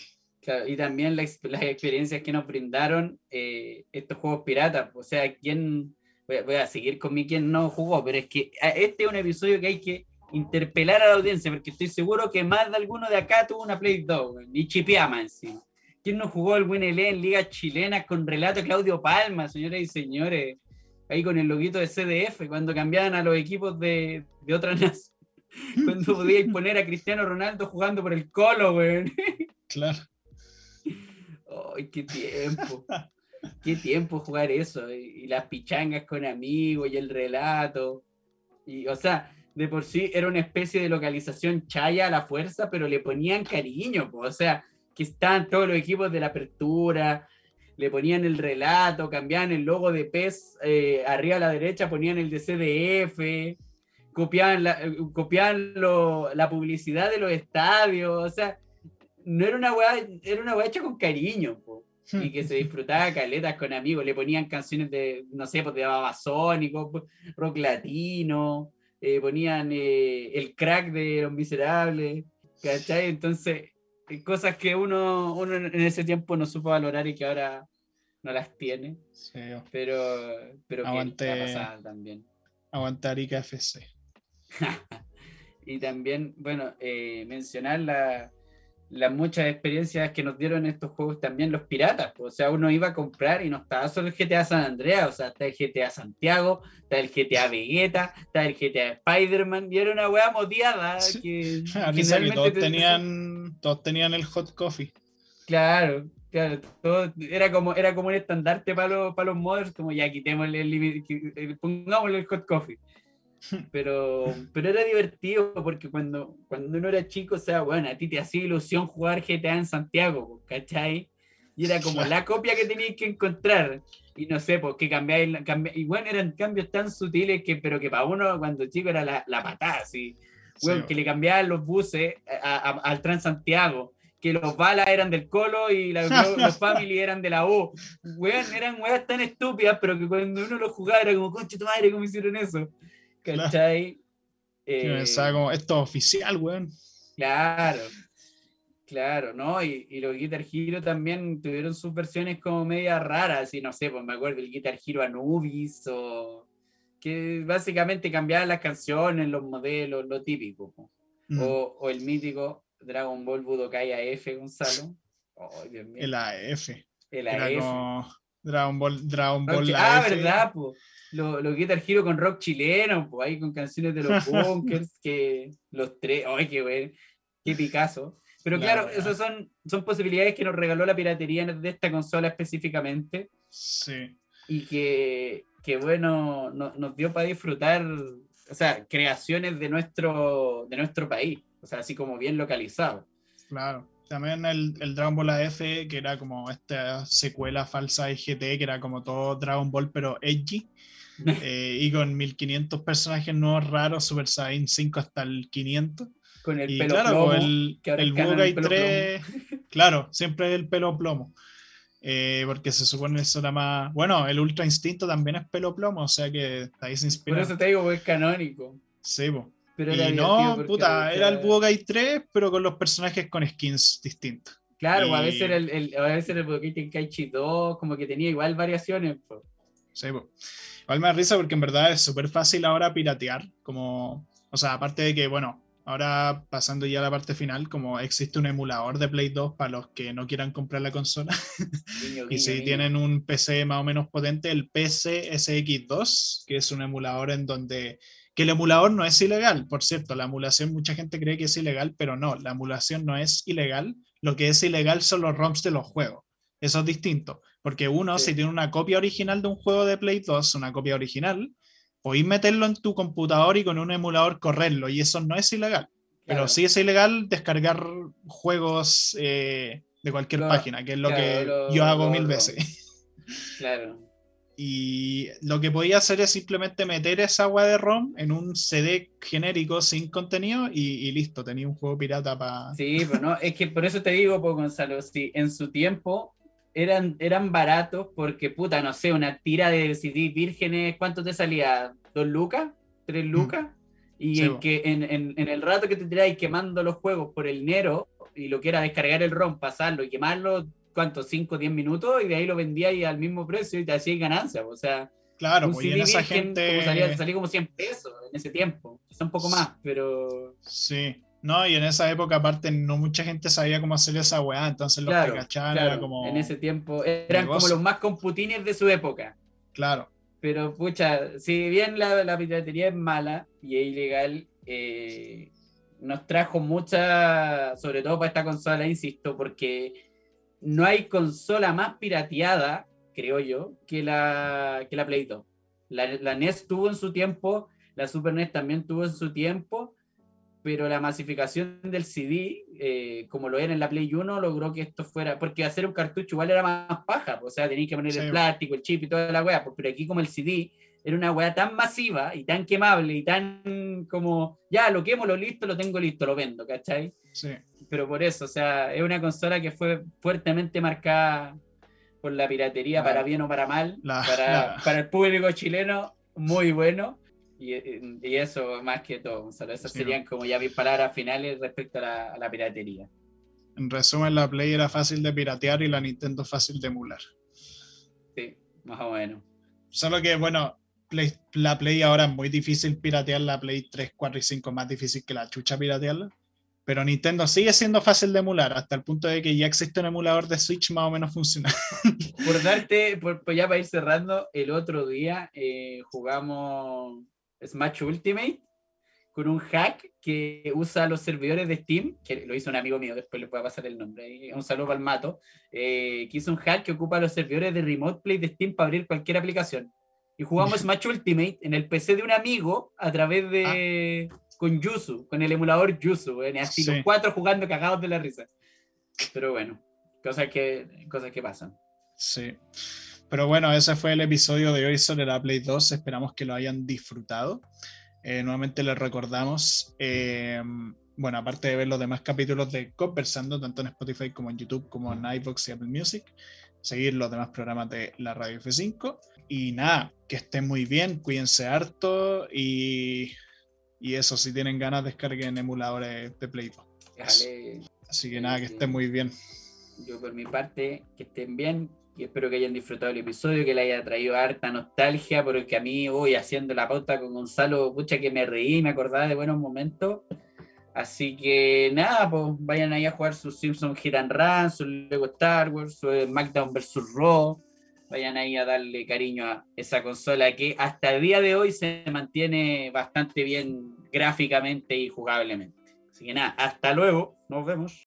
S2: Y también las, experiencias que nos brindaron eh, estos juegos piratas. O sea, ¿quién, voy a, seguir con mi quien no jugó, pero es que ah, este es un episodio que hay que interpelar a la audiencia, porque estoy seguro que más de alguno de acá tuvo una Play 2, y chipiama encima. ¿Quién no jugó el WNL en ligas chilenas con relato Claudio Palma, señoras y señores? Ahí con el loguito de CDF, cuando cambiaban a los equipos de, de otra nación. Cuando podíais poner a Cristiano Ronaldo jugando por el Colo, güey.
S1: Claro.
S2: ¡Ay, qué tiempo! qué tiempo jugar eso. Y, las pichangas con amigos y el relato. Y, o sea, de por sí era una especie de localización chaya a la fuerza, pero le ponían cariño, o sea, que estaban todos los equipos de la apertura, le ponían el relato, cambiaban el logo de PES eh, arriba a la derecha, ponían el de CDF, copiaban la, copiaban la publicidad de los estadios, o sea, no era una weá, era una weá hecha con cariño, y que se disfrutaba caletas con amigos, le ponían canciones de, no sé, pues de Babasónico, rock latino, eh, ponían eh, el crack de Los Miserables, ¿cachai? Entonces, eh, cosas que uno, uno en ese tiempo no supo valorar y que ahora no las tiene. Pero, pero
S1: aguante, que también. Aguantar FC.
S2: y también, bueno, mencionar la, las muchas experiencias que nos dieron estos juegos también los piratas. O sea, uno iba a comprar y no estaba solo el GTA San Andreas, o sea, está el GTA Santiago, está el GTA Vegeta, está el GTA Spider-Man, y era una weá moteada que,
S1: todos, tenían, todos tenían el hot coffee.
S2: Claro, claro, todo, era, como, era como un estandarte para los, para los modders, como ya quitémosle el, pongámosle el hot coffee. Pero, pero era divertido porque cuando, cuando uno era chico, o sea, bueno, a ti te hacía ilusión jugar GTA en Santiago, ¿cachai? Y era como la copia que tenías que encontrar. Y no sé, pues que cambiáis, y bueno, eran cambios tan sutiles que, pero que para uno cuando chico era la, la patada, así. Bueno, que le cambiaban los buses al Transantiago, que los balas eran del Colo y los, los Family eran de la U. Bueno, eran weas tan estúpidas, pero que cuando uno los jugaba era como, conche tu madre, ¿cómo hicieron eso? ¿Cachai?
S1: Eh, como, esto es oficial, weón.
S2: Claro, claro, ¿no? Y, y, los Guitar Hero también tuvieron sus versiones como media raras, y no sé, pues me acuerdo el Guitar Hero Anubis, o que básicamente cambiaban las canciones, los modelos, lo típico. Mm. O, o, el mítico Dragon Ball Budokai AF, Gonzalo. Oh, Dios mío.
S1: El AF.
S2: El AF.
S1: Dragon Ball, Dragon Ball
S2: Ah, ¿verdad? Pues los lo Guitar Hero con rock chileno, pues ahí con canciones de los bunkers, que los tres, ¡ay, qué güey! ¡Qué Picasso! Pero claro, esas son, son posibilidades que nos regaló la piratería de esta consola específicamente.
S1: Sí.
S2: Y que, que bueno, nos dio para disfrutar, o sea, creaciones de nuestro, de nuestro país, o sea, así como bien localizado.
S1: Claro. También el, el, Dragon Ball AF, que era como esta secuela falsa de GT, que era como todo Dragon Ball, pero edgy. Eh, y con 1500 personajes nuevos raros, Super Saiyan 5 hasta el 500.
S2: Con el pelo claro, plomo.
S1: El, el Bugai 3, claro, siempre el pelo plomo. Eh, porque se supone eso era más. Bueno, el Ultra Instinto también es pelo plomo, o sea que ahí se inspira.
S2: Por eso te digo, es canónico.
S1: Sí, pues. Pero y no, puta, era el Bugai 3, pero con los personajes con skins distintos.
S2: Claro, a veces era el, el, a veces el Budokai Tenkaichi 2, como que tenía igual variaciones.
S1: Sí, pues. Igual me da risa porque en verdad es súper fácil ahora piratear, como, o sea, aparte de que, bueno, ahora pasando ya a la parte final, como existe un emulador de Play 2 para los que no quieran comprar la consola, y si tienen un PC más o menos potente, el PC SX2, que es un emulador en donde que el emulador no es ilegal, por cierto, la emulación mucha gente cree que es ilegal, pero no, la emulación no es ilegal, lo que es ilegal son los ROMs de los juegos, eso es distinto. Porque uno, si tiene una copia original de un juego de Play 2, una copia original, podéis meterlo en tu computador y con un emulador correrlo, y eso no es ilegal. Pero sí es ilegal descargar juegos eh, de cualquier página, que es lo que yo hago mil veces.
S2: Claro.
S1: Y lo que podía hacer es simplemente meter esa agua de ROM en un CD genérico sin contenido y, listo, tenía un juego pirata para.
S2: Sí, pero no, es que por eso te digo, pues, Gonzalo, si en su tiempo eran, eran baratos porque, puta, no sé, una tira de CD vírgenes, ¿cuánto te salía? ¿Dos lucas? ¿Tres mm. lucas? Y en, que, en, en, el rato que te tiráis quemando los juegos por el dinero, y lo que era descargar el ROM, pasarlo y quemarlo, ¿cuánto? 5 o 10 minutos y de ahí lo vendía y al mismo precio y te hacías ganancia. O sea,
S1: Claro,
S2: un
S1: pues, y
S2: CD
S1: esa
S2: virgen,
S1: gente.
S2: como salía, salía como 100 pesos en ese tiempo. Quizá un poco más, pero
S1: Sí. No, y en esa época, aparte, no mucha gente sabía cómo hacer esa weá, entonces los
S2: claro,
S1: que cachaban
S2: claro,
S1: era como.
S2: en ese tiempo eran como los más computines de su época.
S1: Claro,
S2: Pero, pucha, si bien la, la piratería es mala y es ilegal, eh, nos trajo mucha, sobre todo para esta consola, insisto, porque no hay consola más pirateada, creo yo, que la, que la Play 2. La, la NES tuvo en su tiempo, la Super NES también tuvo en su tiempo, pero la masificación del CD, eh, como lo era en la Play 1, logró que esto fuera, porque hacer un cartucho igual era más paja, o sea, tenías que poner
S1: Sí.
S2: el plástico, el chip y toda la weá, pero aquí como el CD era una weá tan masiva y tan quemable y tan como, ya, lo quemo, lo listo, lo tengo listo, lo vendo, ¿cachai?
S1: sí.
S2: Pero por eso, o sea, es una consola que fue fuertemente marcada por la piratería,
S1: La-
S2: para bien o para mal,
S1: la-
S2: para,
S1: la-
S2: para el público chileno, muy bueno. Y, y eso más que todo, Gonzalo. Esas
S1: Sí.
S2: serían como ya mis palabras finales respecto a la, a la piratería.
S1: En resumen, la Play era fácil de piratear y la Nintendo fácil de emular.
S2: Sí, más o menos.
S1: Solo que, bueno, Play- la Play ahora es muy difícil piratear la Play 3, 4 y 5, más difícil que la chucha piratearla. Pero Nintendo sigue siendo fácil de emular, hasta el punto de que ya existe un emulador de Switch más o menos funcional.
S2: Por darte, por, por ya para ir cerrando, el otro día eh, jugamos Smash Ultimate con un hack que usa los servidores de Steam, que lo hizo un amigo mío, después le voy a pasar el nombre, ahí, un saludo para el mato, eh, que hizo un hack que ocupa los servidores de Remote Play de Steam para abrir cualquier aplicación. Y jugamos Smash Ultimate en el PC de un amigo a través de... con Yuzu, con el emulador Yuzu, weón, y así
S1: Sí.
S2: los cuatro jugando cagados de la risa. Pero bueno, cosas que, cosas que pasan.
S1: Sí. Pero bueno, ese fue el episodio de hoy sobre la Play 2. Esperamos que lo hayan disfrutado. Eh, nuevamente les recordamos, eh, bueno, aparte de ver los demás capítulos de Conversando, tanto en Spotify como en YouTube, como en iVoox y Apple Music, seguir los demás programas de la Radio F5. Y nada, que estén muy bien, cuídense harto y, y eso, si tienen ganas, descarguen emuladores de Play 2.
S2: Déjale,
S1: Así que nada, que estén muy bien.
S2: yo por mi parte, que estén bien y espero que hayan disfrutado el episodio, que le haya traído harta nostalgia, porque a mí hoy haciendo la pauta con Gonzalo, pucha que me reí, me acordaba de buenos momentos. Así que nada, pues vayan ahí a jugar sus Simpsons Hit and Run, su Lego Star Wars, su SmackDown vs. Raw. Vayan ahí a darle cariño a esa consola que hasta el día de hoy se mantiene bastante bien gráficamente y jugablemente. Así que nada, hasta luego, nos vemos.